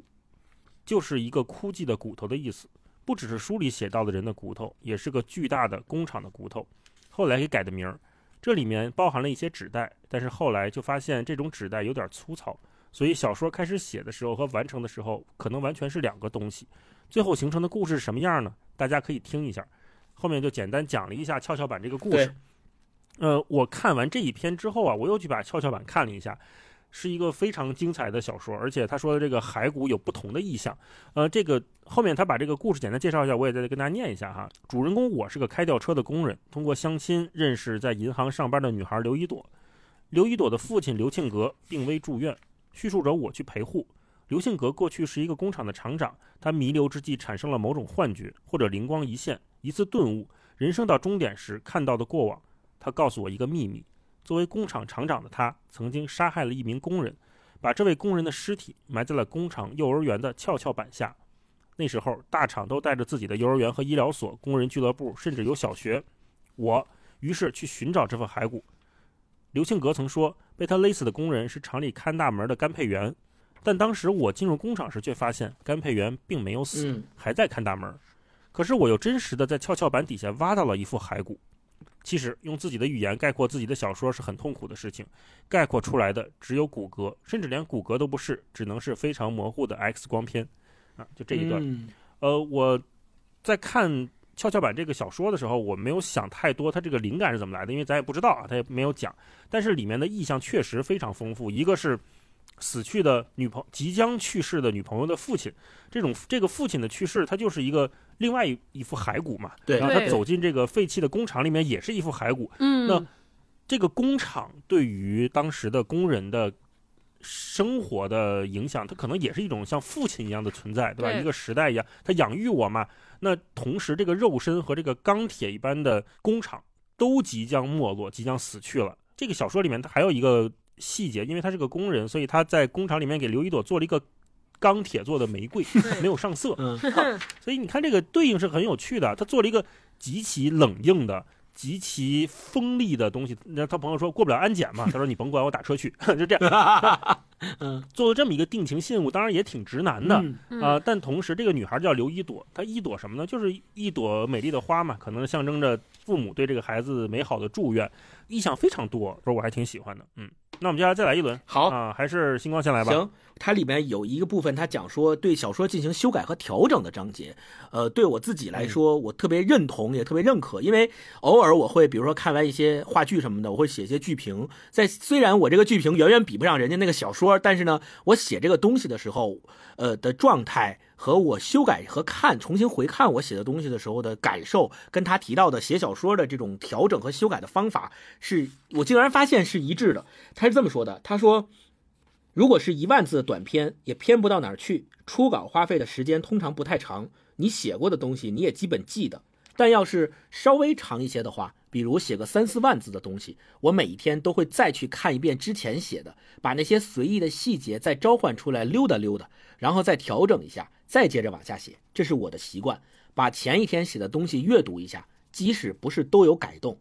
就是一个枯寂的骨头的意思，不只是书里写到的人的骨头，也是个巨大的工厂的骨头。后来给改的名儿，这里面包含了一些纸袋，但是后来就发现这种纸袋有点粗糙，所以小说开始写的时候和完成的时候可能完全是两个东西。最后形成的故事是什么样呢？大家可以听一下，后面就简单讲了一下跷跷板这个故事。呃，我看完这一篇之后啊，我又去把跷跷板看了一下，是一个非常精彩的小说，而且他说的这个骸骨有不同的意象。呃，这个后面他把这个故事简单介绍一下，我也再跟大家念一下哈。主人公我是个开吊车的工人，通过相亲认识在银行上班的女孩刘一朵。刘一朵的父亲刘庆阁病危住院，叙述着我去陪护。刘庆阁过去是一个工厂的厂长，他弥留之际产生了某种幻觉或者灵光一现，一次顿悟，人生到终点时看到的过往。他告诉我一个秘密：作为工厂厂长的他，曾经杀害了一名工人，把这位工人的尸体埋在了工厂幼儿园的跷跷板下。那时候，大厂都带着自己的幼儿园和医疗所、工人俱乐部，甚至有小学。我于是去寻找这份骸骨。刘庆阁曾说，被他勒死的工人是厂里看大门的干配员，但当时我进入工厂时，却发现干配员并没有死，
嗯
还在看大门。可是我又真实的在跷跷板底下挖到了一副骸骨。其实用自己的语言概括自己的小说是很痛苦的事情，概括出来的只有骨骼，甚至连骨骼都不是，只能是非常模糊的 X 光片。啊，就这一段。
嗯
呃，我在看跷跷板这个小说的时候，我没有想太多，它这个灵感是怎么来的，因为咱也不知道啊，他也没有讲。但是里面的意象确实非常丰富，一个是死去的女朋即将去世的女朋友的父亲，这种这个父亲的去世，他就是一个另外一一副骸骨嘛。
对
然后他走进这个废弃的工厂里面，也是一副骸骨。
嗯，
那这个工厂对于当时的工人的生活的影响，它可能也是一种像父亲一样的存在，对吧？
对
一个时代一样，他养育我嘛。那同时，这个肉身和这个钢铁一般的工厂都即将没落，即将死去了。这个小说里面，它还有一个细节，因为他是个工人，所以他在工厂里面给刘一朵做了一个钢铁做的玫瑰，[laughs] 没有上色。
嗯 [laughs]
所以你看这个对应是很有趣的，他做了一个极其冷硬的、极其锋利的东西。那他朋友说过不了安检嘛，他说你甭管，我打车去，[laughs] 就这样。[laughs]
嗯
做了这么一个定情信物，当然也挺直男的。
嗯
嗯
啊、但同时这个女孩叫刘一朵，她一朵什么呢？就是一朵美丽的花嘛，可能象征着父母对这个孩子美好的祝愿，意象非常多，说我还挺喜欢的。嗯，那我们接下来再来一轮
好，
啊、还是星光先来吧。
行，它里面有一个部分，它讲说对小说进行修改和调整的章节。呃，对我自己来说，我特别认同，也特别认可，因为偶尔我会，比如说看完一些话剧什么的，我会写一些剧评。在虽然我这个剧评远远比不上人家那个小说，但是呢，我写这个东西的时候，呃的状态和我修改和看重新回看我写的东西的时候的感受，跟他提到的写小说的这种调整和修改的方法，是我竟然发现是一致的。他是这么说的：他说，如果是一万字的短篇，也偏不到哪儿去。初稿花费的时间通常不太长，你写过的东西你也基本记得。但要是稍微长一些的话，比如写个三四万字的东西，我每一天都会再去看一遍之前写的，把那些随意的细节再召唤出来溜达溜达，然后再调整一下，再接着往下写。这是我的习惯，把前一天写的东西阅读一下，即使不是都有改动。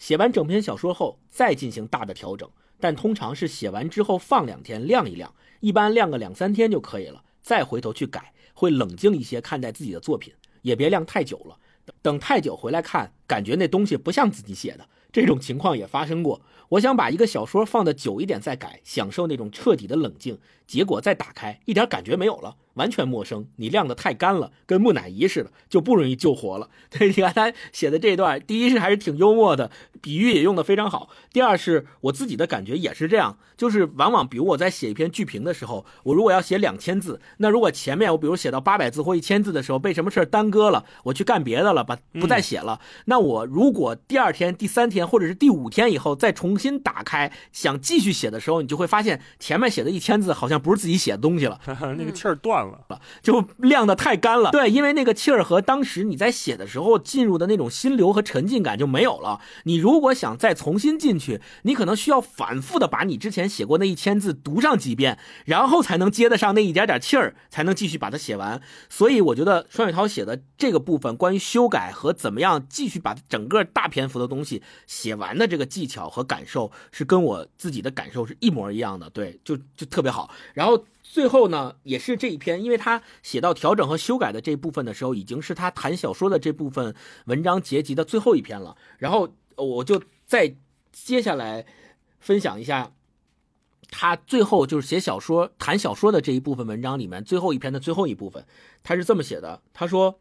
写完整篇小说后再进行大的调整，但通常是写完之后放两天晾一晾，一般晾个两三天就可以了，再回头去改，会冷静一些看待自己的作品，也别晾太久了。等太久回来看，感觉那东西不像自己写的，这种情况也发生过。我想把一个小说放的久一点再改，享受那种彻底的冷静，结果再打开，一点感觉没有了。完全陌生，你晾的太干了，跟木乃伊似的，就不容易救活了。[laughs] 对，你看他写的这段，第一是还是挺幽默的，比喻也用的非常好。第二是我自己的感觉也是这样，就是往往比如我在写一篇剧评的时候，我如果要写两千字，那如果前面我比如写到八百字或一千字的时候，被什么事耽搁了，我去干别的了，把不再写了。那我如果第二天、第三天或者是第五天以后再重新打开想继续写的时候，你就会发现前面写的一千字好像不是自己写的东西了，[laughs]
那个气儿断。了，
就晾的太干了。对，因为那个气儿和当时你在写的时候进入的那种心流和沉浸感就没有了。你如果想再重新进去，你可能需要反复的把你之前写过那一千字读上几遍，然后才能接得上那一点点气儿，才能继续把它写完。所以我觉得双雪涛写的这个部分，关于修改和怎么样继续把整个大篇幅的东西写完的这个技巧和感受，是跟我自己的感受是一模一样的。对，就就特别好。然后。最后呢，也是这一篇，因为他写到调整和修改的这部分的时候，已经是他谈小说的这部分文章结集的最后一篇了。然后我就再接下来分享一下他最后就是写小说谈小说的这一部分文章里面最后一篇的最后一部分，他是这么写的：他说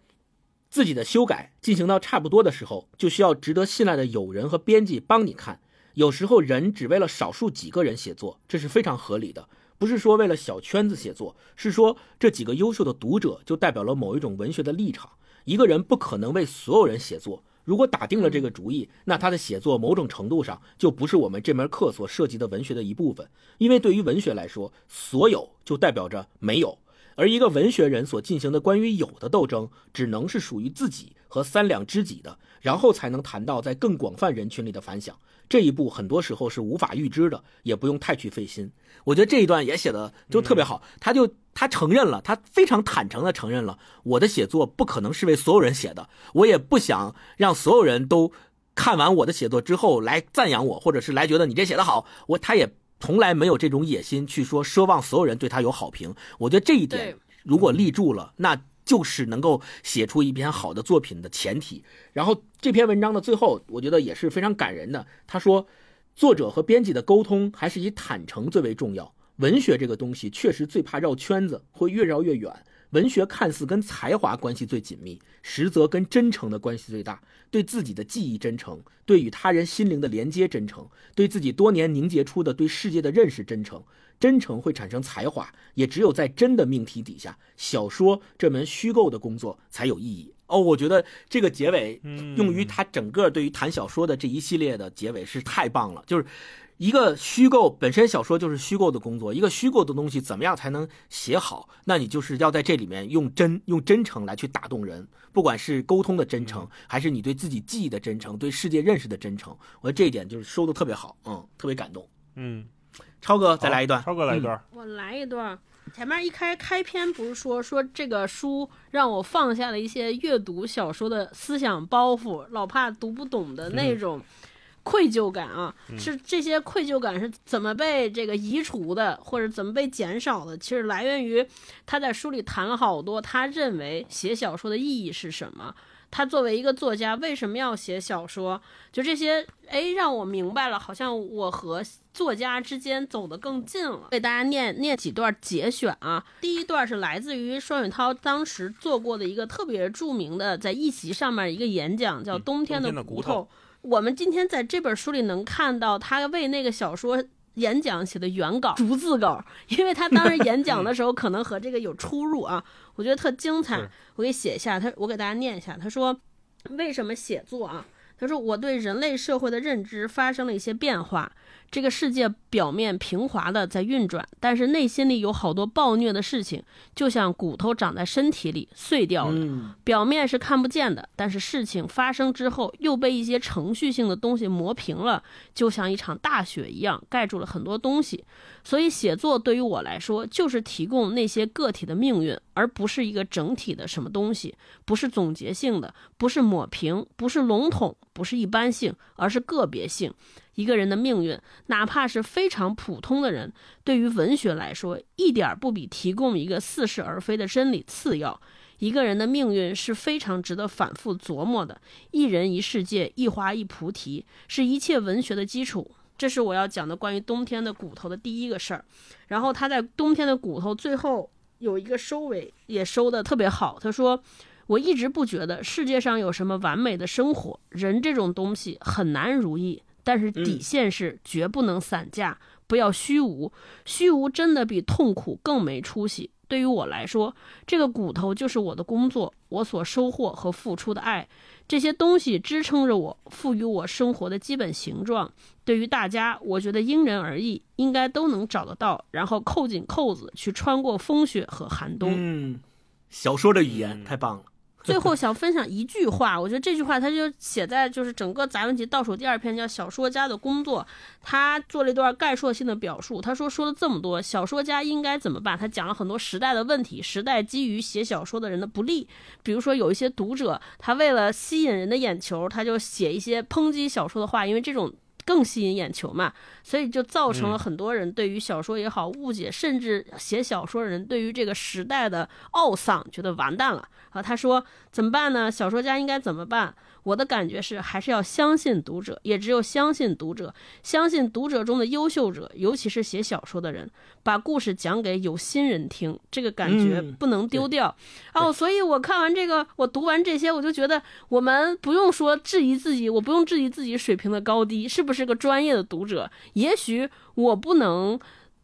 自己的修改进行到差不多的时候，就需要值得信赖的友人和编辑帮你看。有时候人只为了少数几个人写作，这是非常合理的。不是说为了小圈子写作，是说这几个优秀的读者就代表了某一种文学的立场。一个人不可能为所有人写作，如果打定了这个主意，那他的写作某种程度上就不是我们这门课所涉及的文学的一部分。因为对于文学来说，所有就代表着没有，而一个文学人所进行的关于有的斗争，只能是属于自己和三两知己的，然后才能谈到在更广泛人群里的反响。这一步很多时候是无法预知的，也不用太去费心。我觉得这一段也写的就特别好，他就他承认了，他非常坦诚的承认了，我的写作不可能是为所有人写的，我也不想让所有人都看完我的写作之后来赞扬我，或者是来觉得你这写的好。我他也从来没有这种野心去说奢望所有人对他有好评。我觉得这一点如果立住了，那。就是能够写出一篇好的作品的前提。然后这篇文章的最后，我觉得也是非常感人的。他说，作者和编辑的沟通还是以坦诚最为重要。文学这个东西确实最怕绕圈子，会越绕越远。文学看似跟才华关系最紧密，实则跟真诚的关系最大。对自己的记忆真诚，对与他人心灵的连接真诚，对自己多年凝结出的对世界的认识真诚。真诚会产生才华，也只有在真的命题底下，小说这门虚构的工作才有意义。哦，我觉得这个结尾用于他整个对于谈小说的这一系列的结尾是太棒了。就是一个虚构本身，小说就是虚构的工作，一个虚构的东西怎么样才能写好？那你就是要在这里面用真用真诚来去打动人，不管是沟通的真诚，还是你对自己记忆的真诚，对世界认识的真诚。我觉得这一点就是说的特别好，嗯，特别感动，
嗯。
超哥，再来一段。
超哥来一段。
我来一段。前面一开开篇不是说说这个书让我放下了一些阅读小说的思想包袱，老怕读不懂的那种愧疚感啊？是这些愧疚感是怎么被这个移除的，或者怎么被减少的？其实来源于他在书里谈了好多，他认为写小说的意义是什么。他作为一个作家，为什么要写小说？就这些，哎，让我明白了，好像我和作家之间走得更近了。为大家念念几段节选啊。第一段是来自于双雪涛当时做过的一个特别著名的，在一席上面一个演讲，叫《冬天的骨头》。我们今天在这本书里能看到他为那个小说演讲写的原稿、[laughs] 逐字稿，因为他当时演讲的时候可能和这个有出入啊，我觉得特精彩。我给写一下，他我给大家念一下，他说为什么写作啊？他说我对人类社会的认知发生了一些变化。这个世界表面平滑的在运转，但是内心里有好多暴虐的事情，就像骨头长在身体里碎掉了。表面是看不见的，但是事情发生之后又被一些程序性的东西磨平了，就像一场大雪一样盖住了很多东西。所以写作对于我来说，就是提供那些个体的命运，而不是一个整体的什么东西，不是总结性的，不是抹平，不是笼统，不是一般性，而是个别性。一个人的命运，哪怕是非常普通的人，对于文学来说，一点不比提供一个似是而非的真理次要。一个人的命运是非常值得反复琢磨的。一人一世界，一花一菩提，是一切文学的基础。这是我要讲的关于冬天的骨头的第一个事儿。然后他在冬天的骨头最后有一个收尾，也收的特别好。他说：“我一直不觉得世界上有什么完美的生活，人这种东西很难如意。”但是底线是绝不能散架，不要虚无。虚无真的比痛苦更没出息。对于我来说，这个骨头就是我的工作，我所收获和付出的爱，这些东西支撑着我，赋予我生活的基本形状。对于大家，我觉得因人而异，应该都能找得到，然后扣紧扣子去穿过风雪和寒冬。
嗯，小说的语言太棒了。[laughs]
最后想分享一句话，我觉得这句话他就写在就是整个杂文集倒数第二篇，叫《小说家的工作》。他做了一段概述性的表述，他说说了这么多，小说家应该怎么办？他讲了很多时代的问题，时代基于写小说的人的不利。比如说有一些读者，他为了吸引人的眼球，他就写一些抨击小说的话，因为这种。更吸引眼球嘛，所以就造成了很多人对于小说也好误解，甚至写小说的人对于这个时代的懊丧，觉得完蛋了啊。他说怎么办呢？小说家应该怎么办？我的感觉是，还是要相信读者，也只有相信读者，相信读者中的优秀者，尤其是写小说的人，把故事讲给有心人听，这个感觉不能丢掉。哦，所以我看完这个，我读完这些，我就觉得我们不用说质疑自己，我不用质疑自己水平的高低，是不是个专业的读者？也许我不能。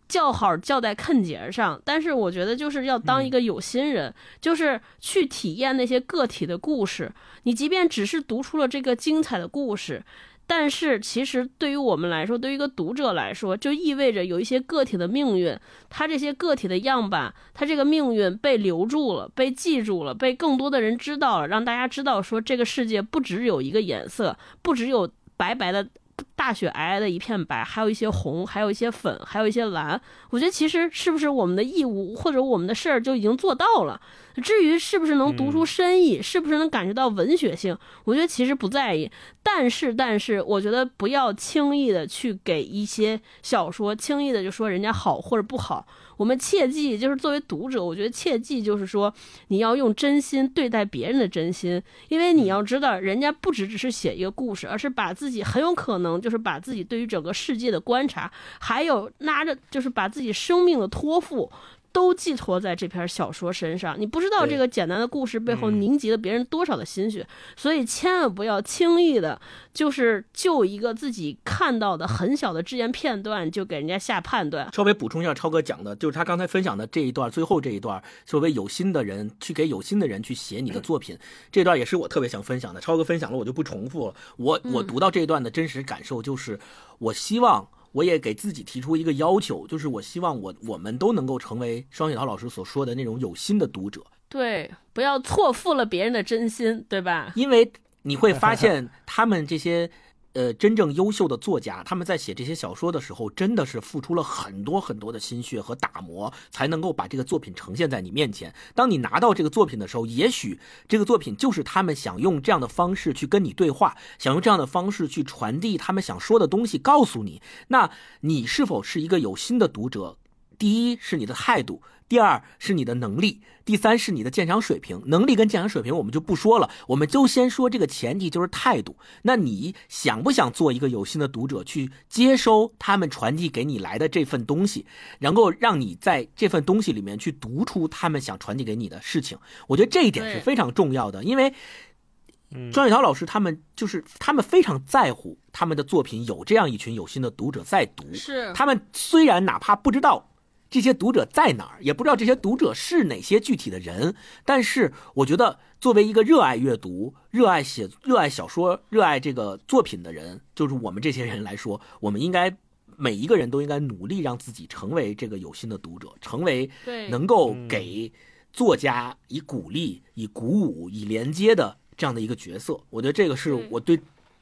叫好叫在坑节上，但是我觉得就是要当一个有心人，就是去体验那些个体的故事。你即便只是读出了这个精彩的故事，但是其实对于我们来说，对于一个读者来说，就意味着有一些个体的命运，他这些个体的样板，他这个命运被留住了，被记住了，被更多的人知道了，让大家知道说这个世界不只有一个颜色，不只有白白的。大雪皑皑的一片白，还有一些红，还有一些粉，还有一些蓝。我觉得其实是不是我们的义务或者我们的事儿就已经做到了？至于是不是能读出深意，是不是能感觉到文学性，我觉得其实不在意。但是，但是，我觉得不要轻易的去给一些小说轻易的就说人家好或者不好。我们切记，就是作为读者，我觉得切记就是说，你要用真心对待别人的真心，因为你要知道，人家不只只是写一个故事，而是把自己很有可能就是把自己对于整个世界的观察，还有拿着就是把自己生命的托付。都寄托在这篇小说身上，你不知道这个简单的故事背后凝集了别人多少的心血，所以千万不要轻易的，就是就一个自己看到的很小的只言片段就给人家下判断。
稍微补充一下，超哥讲的就是他刚才分享的这一段，最后这一段，作为有心的人去给有心的人去写你的作品，这段也是我特别想分享的。超哥分享了，我就不重复了。我我读到这一段的真实感受就是，我希望。我也给自己提出一个要求，就是我希望我我们都能够成为双雪涛老师所说的那种有心的读者。
对，不要错付了别人的真心，对吧？
因为你会发现他们这些。呃，真正优秀的作家，他们在写这些小说的时候，真的是付出了很多很多的心血和打磨，才能够把这个作品呈现在你面前。当你拿到这个作品的时候，也许这个作品就是他们想用这样的方式去跟你对话，想用这样的方式去传递他们想说的东西，告诉你。那你是否是一个有心的读者？第一是你的态度。第二是你的能力，第三是你的鉴赏水平。能力跟鉴赏水平我们就不说了，我们就先说这个前提就是态度。那你想不想做一个有心的读者，去接收他们传递给你来的这份东西，能够让你在这份东西里面去读出他们想传递给你的事情？我觉得这一点是非常重要的，因为
嗯
双雪涛老师他们就是他们非常在乎他们的作品有这样一群有心的读者在读，
是
他们虽然哪怕不知道这些读者在哪儿，也不知道这些读者是哪些具体的人，但是我觉得作为一个热爱阅读、热爱写、热爱小说、热爱这个作品的人，就是我们这些人来说，我们应该每一个人都应该努力让自己成为这个有心的读者，成为能够给作家以鼓励、以鼓舞、以连接的这样的一个角色。我觉得这个是我对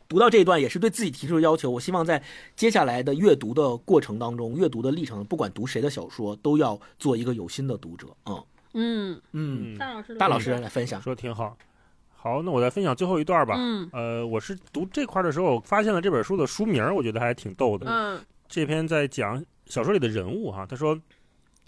读到这一段也是对自己提出的要求。我希望在接下来的阅读的过程当中，阅读的历程，不管读谁的小说，都要做一个有心的读者。嗯
嗯，
嗯，
嗯
大老师
大老师来分享。
说的挺好。好，那我再分享最后一段吧。
嗯
呃，我是读这块儿的时候，发现了这本书的书名儿，我觉得还挺逗的。
嗯
这篇在讲小说里的人物哈，他说，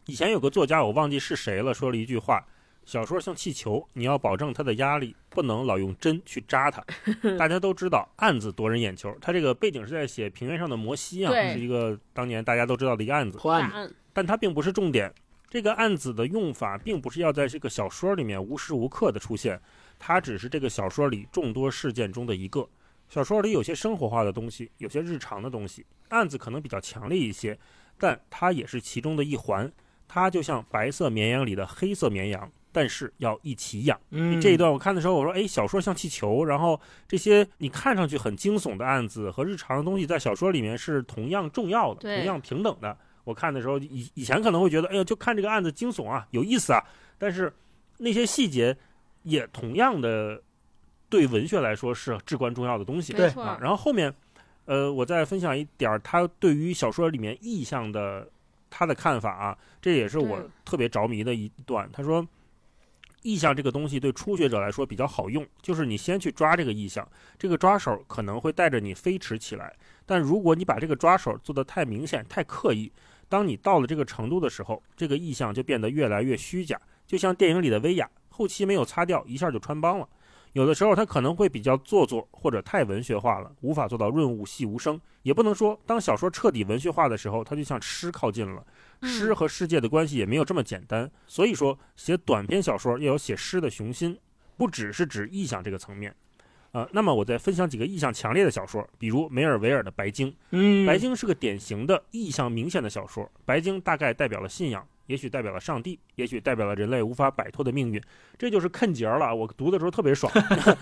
以前有个作家，我忘记是谁了，说了一句话：小说像气球，你要保证它的压力，不能老用针去扎它。[laughs] 大家都知道案子夺人眼球，它这个背景是在写平原上的摩西啊，
这
是一个当年大家都知道的一个案子，
破案
但它并不是重点。这个案子的用法并不是要在这个小说里面无时无刻的出现，它只是这个小说里众多事件中的一个。小说里有些生活化的东西，有些日常的东西，案子可能比较强烈一些，但它也是其中的一环。它就像白色绵羊里的黑色绵羊，但是要一起养。
嗯，
这一段我看的时候，我说，哎，小说像气球，然后这些你看上去很惊悚的案子和日常的东西，在小说里面是同样重要的，同样平等的。我看的时候，以以前可能会觉得，哎呦，就看这个案子惊悚啊，有意思啊，但是那些细节也同样的对文学来说是至关重要的东西。
对
啊，然后后面，呃，我再分享一点儿他对于小说里面意象的他的看法啊，这也是我特别着迷的一段。他说，意象这个东西对初学者来说比较好用，就是你先去抓这个意象，这个抓手可能会带着你飞驰起来，但如果你把这个抓手做得太明显、太刻意，当你到了这个程度的时候，这个意象就变得越来越虚假，就像电影里的薇娅，后期没有擦掉，一下就穿帮了。有的时候他可能会比较做作或者太文学化了，无法做到润物细无声。也不能说当小说彻底文学化的时候，它就向诗靠近了。诗
嗯
和世界的关系也没有这么简单。所以说，写短篇小说要有写诗的雄心，不只是指意象这个层面。呃，那么我再分享几个意象强烈的小说，比如梅尔维尔的《白鲸》。
嗯，
白鲸是个典型的意象明显的小说。白鲸大概代表了信仰，也许代表了上帝，也许代表了人类无法摆脱的命运。这就是坑节儿了。我读的时候特别爽。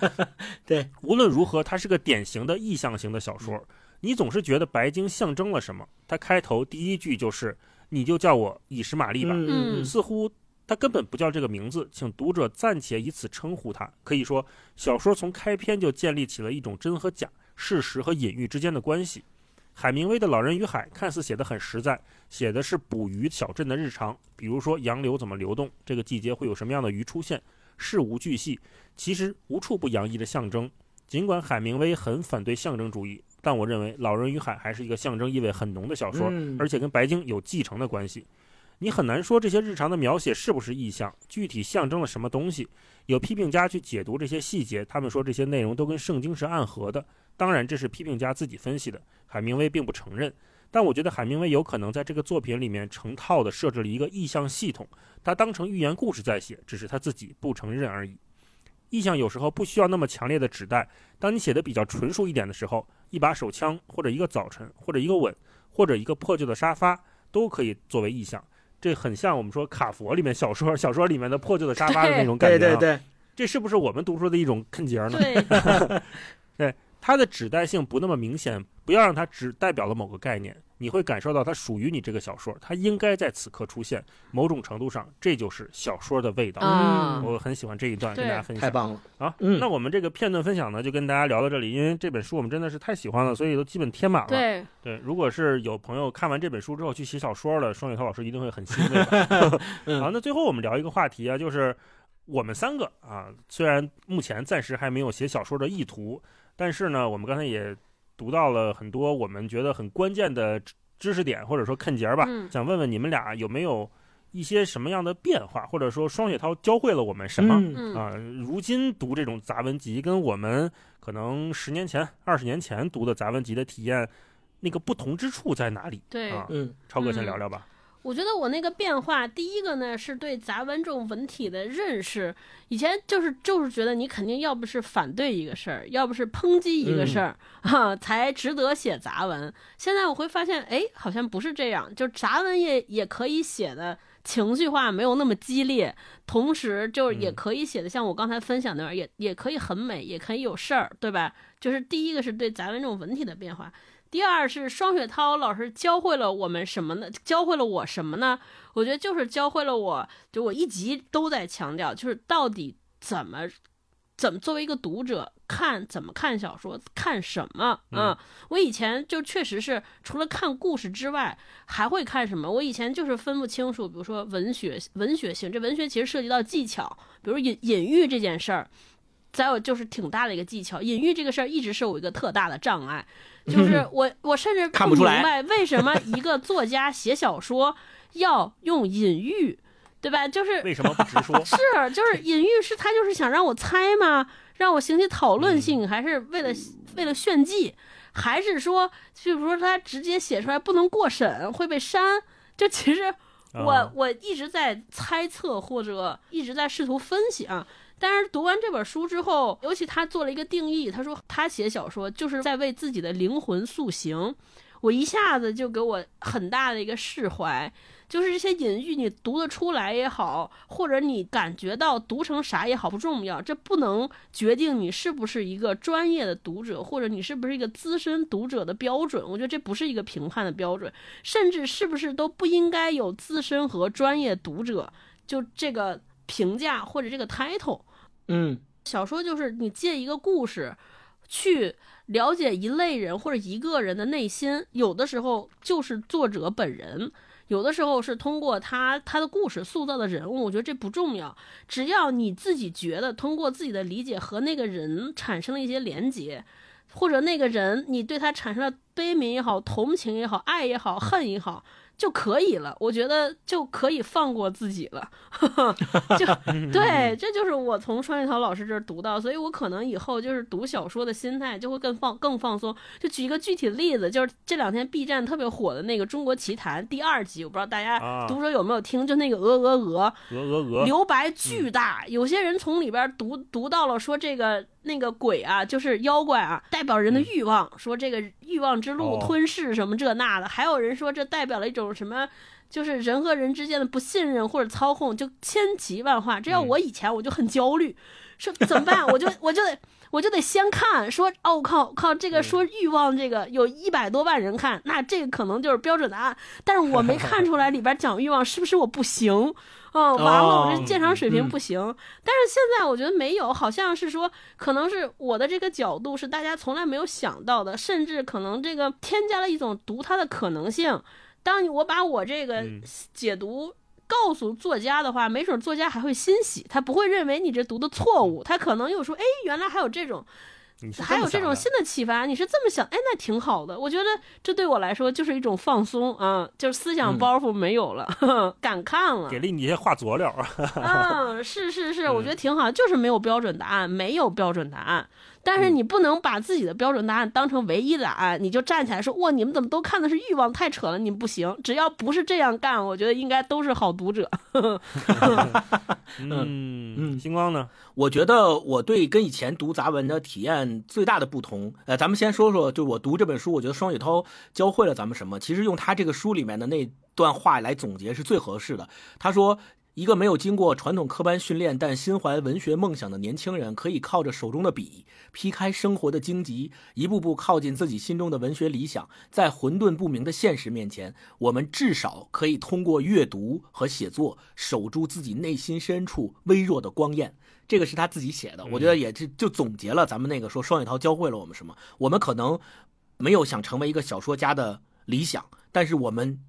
[laughs]
对，
无论如何，它是个典型的意象型的小说。你总是觉得白鲸象征了什么？它开头第一句就是“你就叫我以实玛丽吧”，似乎它根本不叫这个名字，请读者暂且以此称呼它。可以说，小说从开篇就建立起了一种真和假、事实和隐喻之间的关系。海明威的《老人与海》看似写得很实在，写的是捕鱼小镇的日常，比如说洋流怎么流动，这个季节会有什么样的鱼出现，事无巨细，其实无处不洋溢着象征。尽管海明威很反对象征主义，但我认为《老人与海》还是一个象征意味很浓的小说，
嗯
而且跟白鲸有继承的关系。你很难说这些日常的描写是不是意象，具体象征了什么东西。有批评家去解读这些细节，他们说这些内容都跟圣经是暗合的。当然，这是批评家自己分析的，海明威并不承认。但我觉得海明威有可能在这个作品里面成套的设置了一个意象系统，他当成寓言故事在写，只是他自己不承认而已。意象有时候不需要那么强烈的指代，当你写的比较纯熟一点的时候，一把手枪或者一个早晨或者一个吻或者一个破旧的沙发都可以作为意象。这很像我们说卡佛里面小说小说里面的破旧的沙发的那种感觉、啊。
对对对，
这是不是我们读书的一种坑节儿呢？
对，[laughs]
它的指代性不那么明显，不要让它只代表了某个概念，你会感受到它属于你这个小说，它应该在此刻出现。某种程度上，这就是小说的味道。
嗯
我很喜欢这一段，跟大家分享。
太棒了。
啊！
嗯
那我们这个片段分享呢，就跟大家聊到这里。因为这本书我们真的是太喜欢了，所以都基本贴满了。
对，
对，如果是有朋友看完这本书之后去写小说了，双雪涛老师一定会很欣慰 [laughs] [laughs] 好，那最后我们聊一个话题啊，就是我们三个啊，虽然目前暂时还没有写小说的意图，但是呢，我们刚才也读到了很多我们觉得很关键的知知识点，或者说看节儿吧。
嗯
想问问你们俩有没有一些什么样的变化，或者说双雪涛教会了我们什么？啊，如今读这种杂文集，跟我们可能十年前、二十年前读的杂文集的体验，那个不同之处在哪里？
对。
啊，
嗯
超哥先
嗯
聊聊吧。
我觉得我那个变化，第一个呢是对杂文这种文体的认识，以前就是就是觉得你肯定要不是反对一个事儿，要不是抨击一个事儿啊，才值得写杂文。现在我会发现，哎，好像不是这样，就杂文也也可以写的情绪化，没有那么激烈，同时就是也可以写的像我刚才分享那样，也也可以很美，也可以有事儿，对吧？就是第一个是对杂文这种文体的变化。第二是双雪涛老师教会了我们什么呢？教会了我什么呢？我觉得就是教会了我，就我一集都在强调，就是到底怎么怎么作为一个读者看怎么看小说，看什么啊？我以前就确实是除了看故事之外，还会看什么？我以前就是分不清楚，比如说文学文学性，这文学其实涉及到技巧，比如隐隐喻这件事儿，再有就是挺大的一个技巧，隐喻这个事儿一直是我一个特大的障碍。就是我，我甚至
不
明白为什么一个作家写小说要用隐喻，对吧？就是
为什么不直说？[laughs]
是，就是隐喻是他就是想让我猜吗？让我引起讨论性，还是为了为了炫技？还是说，比如说他直接写出来不能过审会被删？就其实我我一直在猜测或者一直在试图分析啊。但是读完这本书之后，尤其他做了一个定义，他说他写小说就是在为自己的灵魂塑形，我一下子就给我很大的一个释怀，就是这些隐喻你读得出来也好，或者你感觉到读成啥也好不重要，这不能决定你是不是一个专业的读者，或者你是不是一个资深读者的标准。我觉得这不是一个评判的标准，甚至是不是都不应该有资深和专业读者就这个。评价或者这个 title，
嗯，
小说就是你借一个故事，去了解一类人或者一个人的内心，有的时候就是作者本人，有的时候是通过他他的故事塑造的人物。我觉得这不重要，只要你自己觉得通过自己的理解和那个人产生了一些连结，或者那个人你对他产生了悲悯也好、同情也好、爱也好、恨也好。就可以了，我觉得就可以放过自己了，[laughs] 就 [laughs] 对，这就是我从双雪涛老师这儿读到，所以我可能以后就是读小说的心态就会更放更放松。就举一个具体的例子，就是这两天 B 站特别火的那个《中国奇谭》第二集，我不知道大家读者有没有听，就那个鹅鹅鹅
鹅鹅鹅
留白巨大，有些人从里边读读到了说这个。那个鬼啊，就是妖怪啊，代表人的欲望，说这个欲望之路吞噬什么这那的，还有人说这代表了一种什么，就是人和人之间的不信任或者操控，就千奇万化。这要我以前我就很焦虑，说怎么办？我就我就得我就得先看，说哦靠靠，这个说欲望这个有一百多万人看，那这个可能就是标准答案，但是我没看出来里边讲欲望是不是我不行。哦，完了，我这鉴赏水平不行。但是现在我觉得没有，好像是说，可能是我的这个角度是大家从来没有想到的，甚至可能这个添加了一种读它的可能性。当我把我这个解读告诉作家的话，没准作家还会欣喜，他不会认为你这读的错误，他可能又说，哎，原来还有这种。还有这种新的启发，你是这么想？哎，那挺好的。我觉得这对我来说就是一种放松啊，就是思想包袱没有了，[laughs] 敢看了。
给了你一些话佐料
嗯，[laughs] 是是是，我觉得挺好，就是没有标准答案，没有标准答案。但是你不能把自己的标准答案当成唯一答案，你就站起来说：“哇，你们怎么都看的是欲望？太扯了！你们不行。只要不是这样干，我觉得应该都是好读者。[laughs] ”
嗯嗯，星光呢？
我觉得我对跟以前读杂文的体验最大的不同，呃，咱们先说说，就我读这本书，我觉得双雪涛教会了咱们什么？其实用他这个书里面的那段话来总结是最合适的。他说。一个没有经过传统科班训练，但心怀文学梦想的年轻人，可以靠着手中的笔，劈开生活的荆棘，一步步靠近自己心中的文学理想。在混沌不明的现实面前，我们至少可以通过阅读和写作，守住自己内心深处微弱的光焰。这个是他自己写的，我觉得也就就总结了咱们那个说双雪涛教会了我们什么。我们可能没有想成为一个小说家的理想，但是我们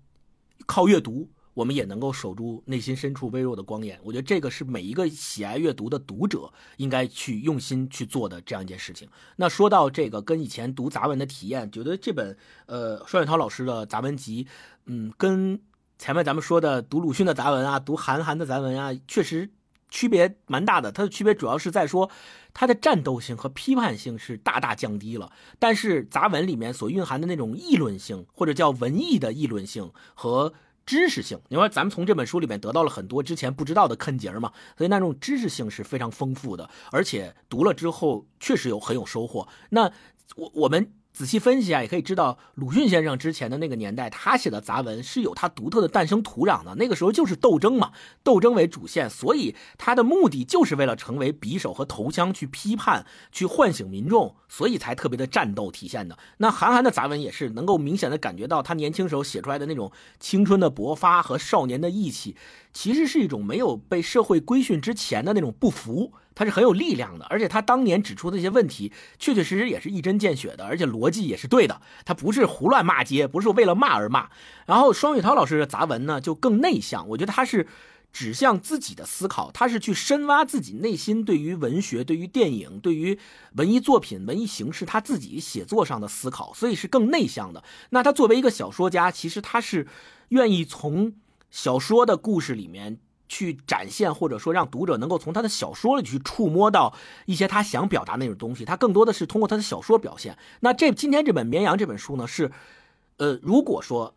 靠阅读。我们也能够守住内心深处微弱的光焰，我觉得这个是每一个喜爱阅读的读者应该去用心去做的这样一件事情。那说到这个跟以前读杂文的体验，觉得这本呃双雪涛老师的杂文集，嗯，跟前面咱们说的读鲁迅的杂文啊，读韩寒的杂文啊，确实区别蛮大的。它的区别主要是在说，它的战斗性和批判性是大大降低了，但是杂文里面所蕴含的那种议论性，或者叫文艺的议论性和。知识性。因为咱们从这本书里面得到了很多之前不知道的坑节嘛，所以那种知识性是非常丰富的，而且读了之后确实有很有收获。那我我们。仔细分析啊，也可以知道鲁迅先生之前的那个年代，他写的杂文是有他独特的诞生土壤的。那个时候就是斗争嘛，斗争为主线，所以他的目的就是为了成为匕首和头枪去批判、去唤醒民众，所以才特别的战斗体现的。那韩寒的杂文也是能够明显的感觉到他年轻时候写出来的那种青春的勃发和少年的义气，其实是一种没有被社会规训之前的那种不服。他是很有力量的，而且他当年指出的一些问题，确确实实也是一针见血的，而且逻辑也是对的。他不是胡乱骂街，不是为了骂而骂。然后双雪涛老师的杂文呢，就更内向，我觉得他是指向自己的思考，他是去深挖自己内心对于文学、对于电影、对于文艺作品、文艺形式他自己写作上的思考，所以是更内向的。那他作为一个小说家，其实他是愿意从小说的故事里面。去展现，或者说让读者能够从他的小说里去触摸到一些他想表达那种东西。他更多的是通过他的小说表现。那这今天这本《绵羊》这本书呢，是，呃，如果说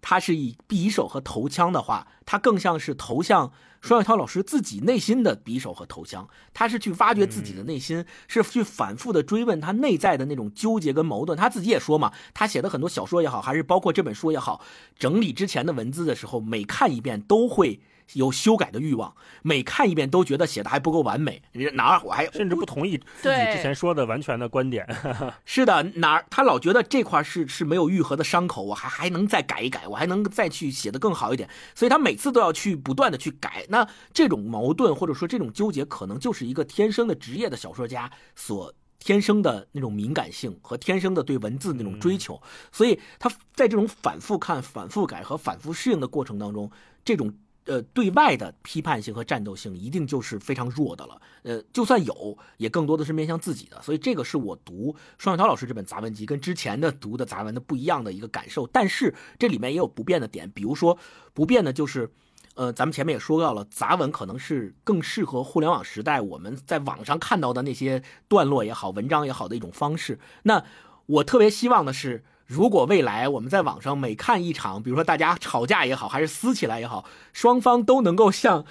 他是以匕首和头枪的话，他更像是投向双雪涛老师自己内心的匕首和头枪。他是去挖掘自己的内心，是去反复的追问他内在的那种纠结跟矛盾。他自己也说嘛，他写的很多小说也好，还是包括这本书也好，整理之前的文字的时候，每看一遍都会。有修改的欲望，每看一遍都觉得写的还不够完美，哪儿我还
甚至不同意自己之前说的完全的观点。[laughs]
是的，哪儿他老觉得这块是是没有愈合的伤口，我还还能再改一改，我还能再去写的更好一点，所以他每次都要去不断的去改。那这种矛盾或者说这种纠结，可能就是一个天生的职业的小说家所天生的那种敏感性和天生的对文字那种追求，所以他在这种反复看、反复改和反复适应的过程当中，这种。呃，对外的批判性和战斗性一定就是非常弱的了。呃，就算有，也更多的是面向自己的。所以这个是我读双雪涛老师这本杂文集跟之前的读的杂文的不一样的一个感受。但是这里面也有不变的点，比如说不变的就是，呃，咱们前面也说到了，杂文可能是更适合互联网时代我们在网上看到的那些段落也好、文章也好的一种方式。那我特别希望的是。如果未来我们在网上每看一场，比如说大家吵架也好，还是撕起来也好，双方都能够像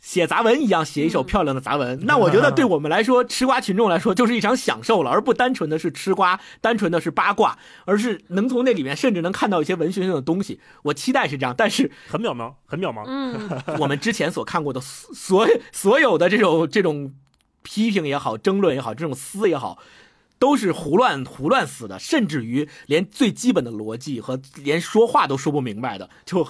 写杂文一样写一首漂亮的杂文，[laughs] 那我觉得对我们来说，吃瓜群众来说就是一场享受了，而不单纯的是吃瓜，单纯的是八卦，而是能从那里面甚至能看到一些文学性的东西。我期待是这样，但是
很渺茫，很渺茫。
嗯，[laughs]
我们之前所看过的所所有的这种这种批评也好，争论也好，这种撕也好。都是胡乱胡乱死的，甚至于连最基本的逻辑和连说话都说不明白的，就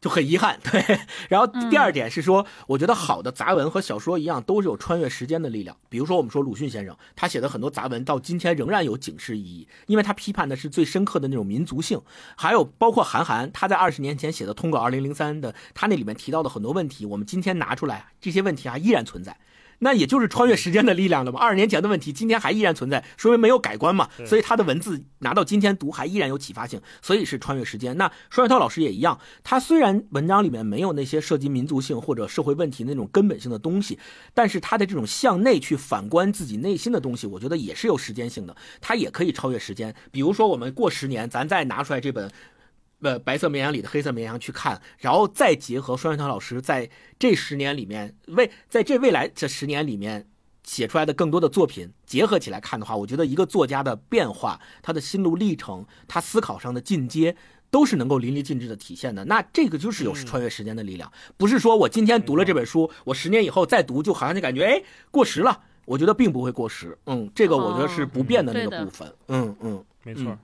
就很遗憾。[laughs] 对，然后第二点是说，我觉得好的杂文和小说一样，都是有穿越时间的力量。比如说，我们说鲁迅先生，他写的很多杂文到今天仍然有警示意义，因为他批判的是最深刻的那种民族性。还有包括韩寒，他在二十年前写的《通稿二零零三》的，他那里面提到的很多问题，我们今天拿出来，这些问题还依然存在。那也就是穿越时间的力量了嘛？二十年前的问题，今天还依然存在，说明没有改观嘛？所以他的文字拿到今天读还依然有启发性，所以是穿越时间。那双雪涛老师也一样，他虽然文章里面没有那些涉及民族性或者社会问题那种根本性的东西，但是他的这种向内去反观自己内心的东西，我觉得也是有时间性的，他也可以超越时间。比如说，我们过十年，咱再拿出来这本。呃，白色绵羊里的黑色绵羊去看，然后再结合双雪涛老师在这十年里面未在这未来这十年里面写出来的更多的作品结合起来看的话，我觉得一个作家的变化，他的心路历程，他思考上的进阶，都是能够淋漓尽致的体现的。那这个就是有穿越时间的力量，不是说我今天读了这本书，我十年以后再读，就好像就感觉哎过时了。我觉得并不会过时。嗯，这个我觉得是不变的那个部分。嗯嗯，
没错，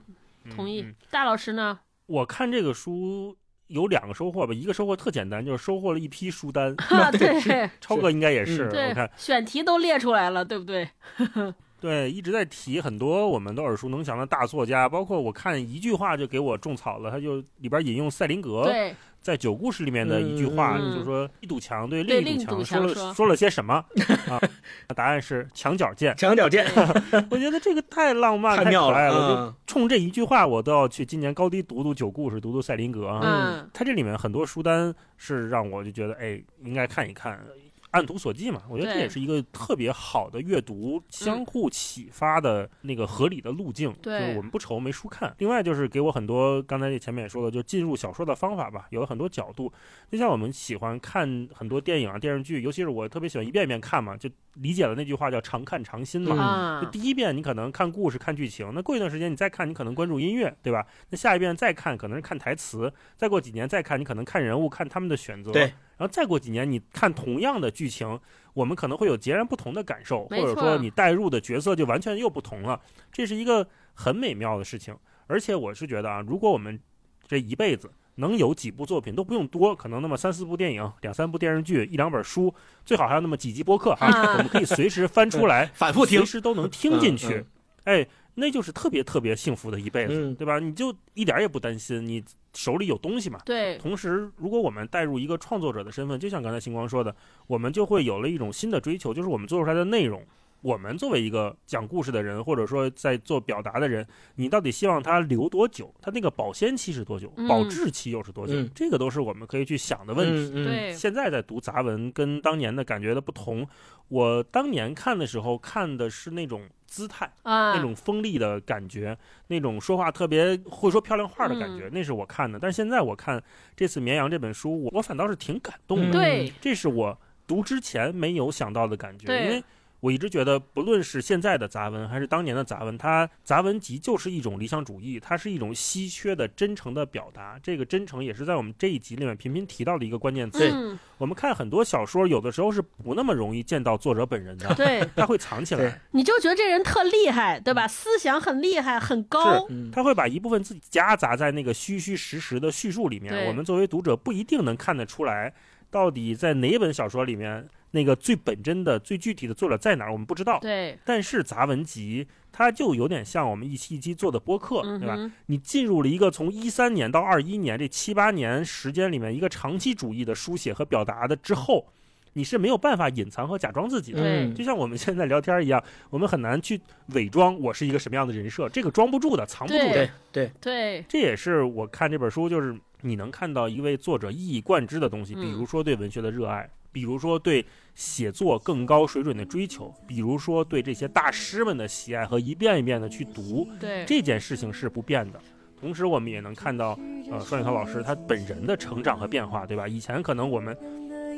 同意。大老师呢？
我看这个书有两个收获吧，一个收获特简单，就是收获了一批书单。[laughs]
对，
超哥应该也是。
我
看
选题都列出来了，对不对？[laughs]
对，一直在提很多我们都耳熟能详的大作家，包括我看一句话就给我种草了，他就里边引用塞林格。在九故事里面的一句话，就是说一堵墙对另
一
堵墙说了说了些什么啊？答案是墙角见。
墙角见。[laughs]
我觉得这个太浪漫、太可爱了。就冲这一句话，我都要去今年高低读读九故事，读读赛林格啊。他这里面很多书单是让我就觉得，哎，应该看一看。按图索骥嘛，我觉得这也是一个特别好的阅读相互启发的那个合理的路径。
对
就是我们不愁没书看。另外就是给我很多刚才前面也说了，就进入小说的方法吧，有了很多角度。就像我们喜欢看很多电影啊、电视剧，尤其是我特别喜欢一遍一遍看嘛，就理解了那句话叫“常看常新”嘛。就，第一遍你可能看故事、看剧情，那过一段时间你再看，你可能关注音乐，对吧？那下一遍再看可能是看台词，再过几年再看，你可能看人物、看他们的选择。
对，
然后再过几年你看同样的剧情，我们可能会有截然不同的感受，或者说你带入的角色就完全又不同了。这是一个很美妙的事情。而且我是觉得啊，如果我们这一辈子能有几部作品都不用多，可能那么三四部电影、两三部电视剧、一两本书，最好还有那么几集播客哈，
啊
我们可以随时翻出来，[laughs]
反复听
随，时都能听进去。
嗯
哎，那就是特别特别幸福的一辈子，
嗯
对吧？你就一点儿也不担心，你手里有东西嘛。
对，
同时，如果我们带入一个创作者的身份，就像刚才星光说的，我们就会有了一种新的追求，就是我们做出来的内容。我们作为一个讲故事的人，或者说在做表达的人，你到底希望它留多久？它那个保鲜期是多久？
嗯
保质期又是多久？
嗯
这个都是我们可以去想的问题。
嗯嗯
对，
现在在读杂文，跟当年的感觉的不同。我当年看的时候，看的是那种姿态，
啊，
那种锋利的感觉，那种说话特别会说漂亮话的感觉，那是我看的。但是现在我看这次《绵羊》这本书，我我反倒是挺感动的。
嗯。
对，
这是我读之前没有想到的感觉，因为我一直觉得，不论是现在的杂文还是当年的杂文，它杂文集就是一种理想主义，它是一种稀缺的真诚的表达。这个真诚也是在我们这一集里面频频提到的一个关键词。
嗯，
我们看很多小说，有的时候是不那么容易见到作者本人的，
对，
他会藏起来。
你就觉得这人特厉害，对吧？思想很厉害，很高，
嗯
他会把一部分自己夹杂在那个虚虚实实的叙述里面，我们作为读者不一定能看得出来，到底在哪本小说里面那个最本真的、最具体的作者在哪儿，我们不知道。
对，
但是杂文集它就有点像我们一期一期做的播客，对吧？你进入了一个从一三年到二一年这七八年时间里面一个长期主义的书写和表达的之后，你是没有办法隐藏和假装自己的。就像我们现在聊天一样，我们很难去伪装我是一个什么样的人设，这个装不住的，藏不住的。
对对，
对，
这也是我看这本书，就是你能看到一位作者一以贯之的东西，
嗯。
比如说对文学的热爱，比如说对写作更高水准的追求，比如说对这些大师们的喜爱和一遍一遍的去读，
对，
这件事情是不变的。同时，我们也能看到，呃，双雪涛老师他本人的成长和变化，对吧？以前可能我们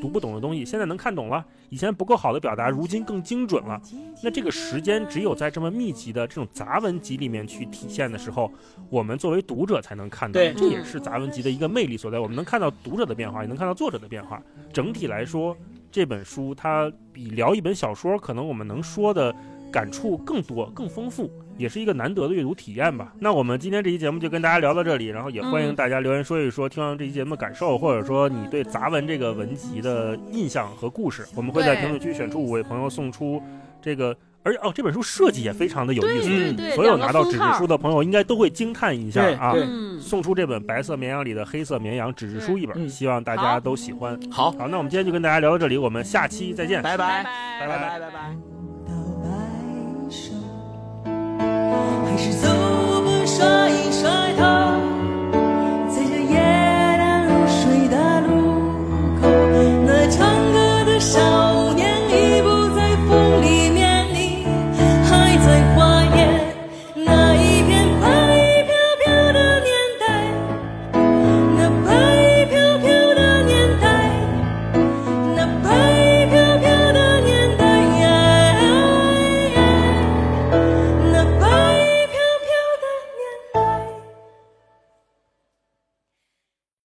读不懂的东西，现在能看懂了；以前不够好的表达，如今更精准了。那这个时间只有在这么密集的这种杂文集里面去体现的时候，我们作为读者才能看到。这也是杂文集的一个魅力所在。我们能看到读者的变化，也能看到作者的变化。整体来说，这本书它比聊一本小说，可能我们能说的感触更多、更丰富，也是一个难得的阅读体验吧。那我们今天这期节目就跟大家聊到这里，然后也欢迎
嗯
大家留言说一说听完这期节目的感受，或者说你对杂文这个文集的印象和故事。我们会在评论区选出五位朋友送出这个。而且哦，这本书设计也非常的有意思，
对对，
所有拿到纸质书的朋友应该都会惊叹一下啊！送出这本《白色绵羊》里的黑色绵羊纸质书一本，
嗯
希望大家都喜欢。
好，
好，那我们今天就跟大家聊到这里，我们下期再见。
拜
拜
拜，
拜
拜拜拜拜。
还是走吧甩一甩它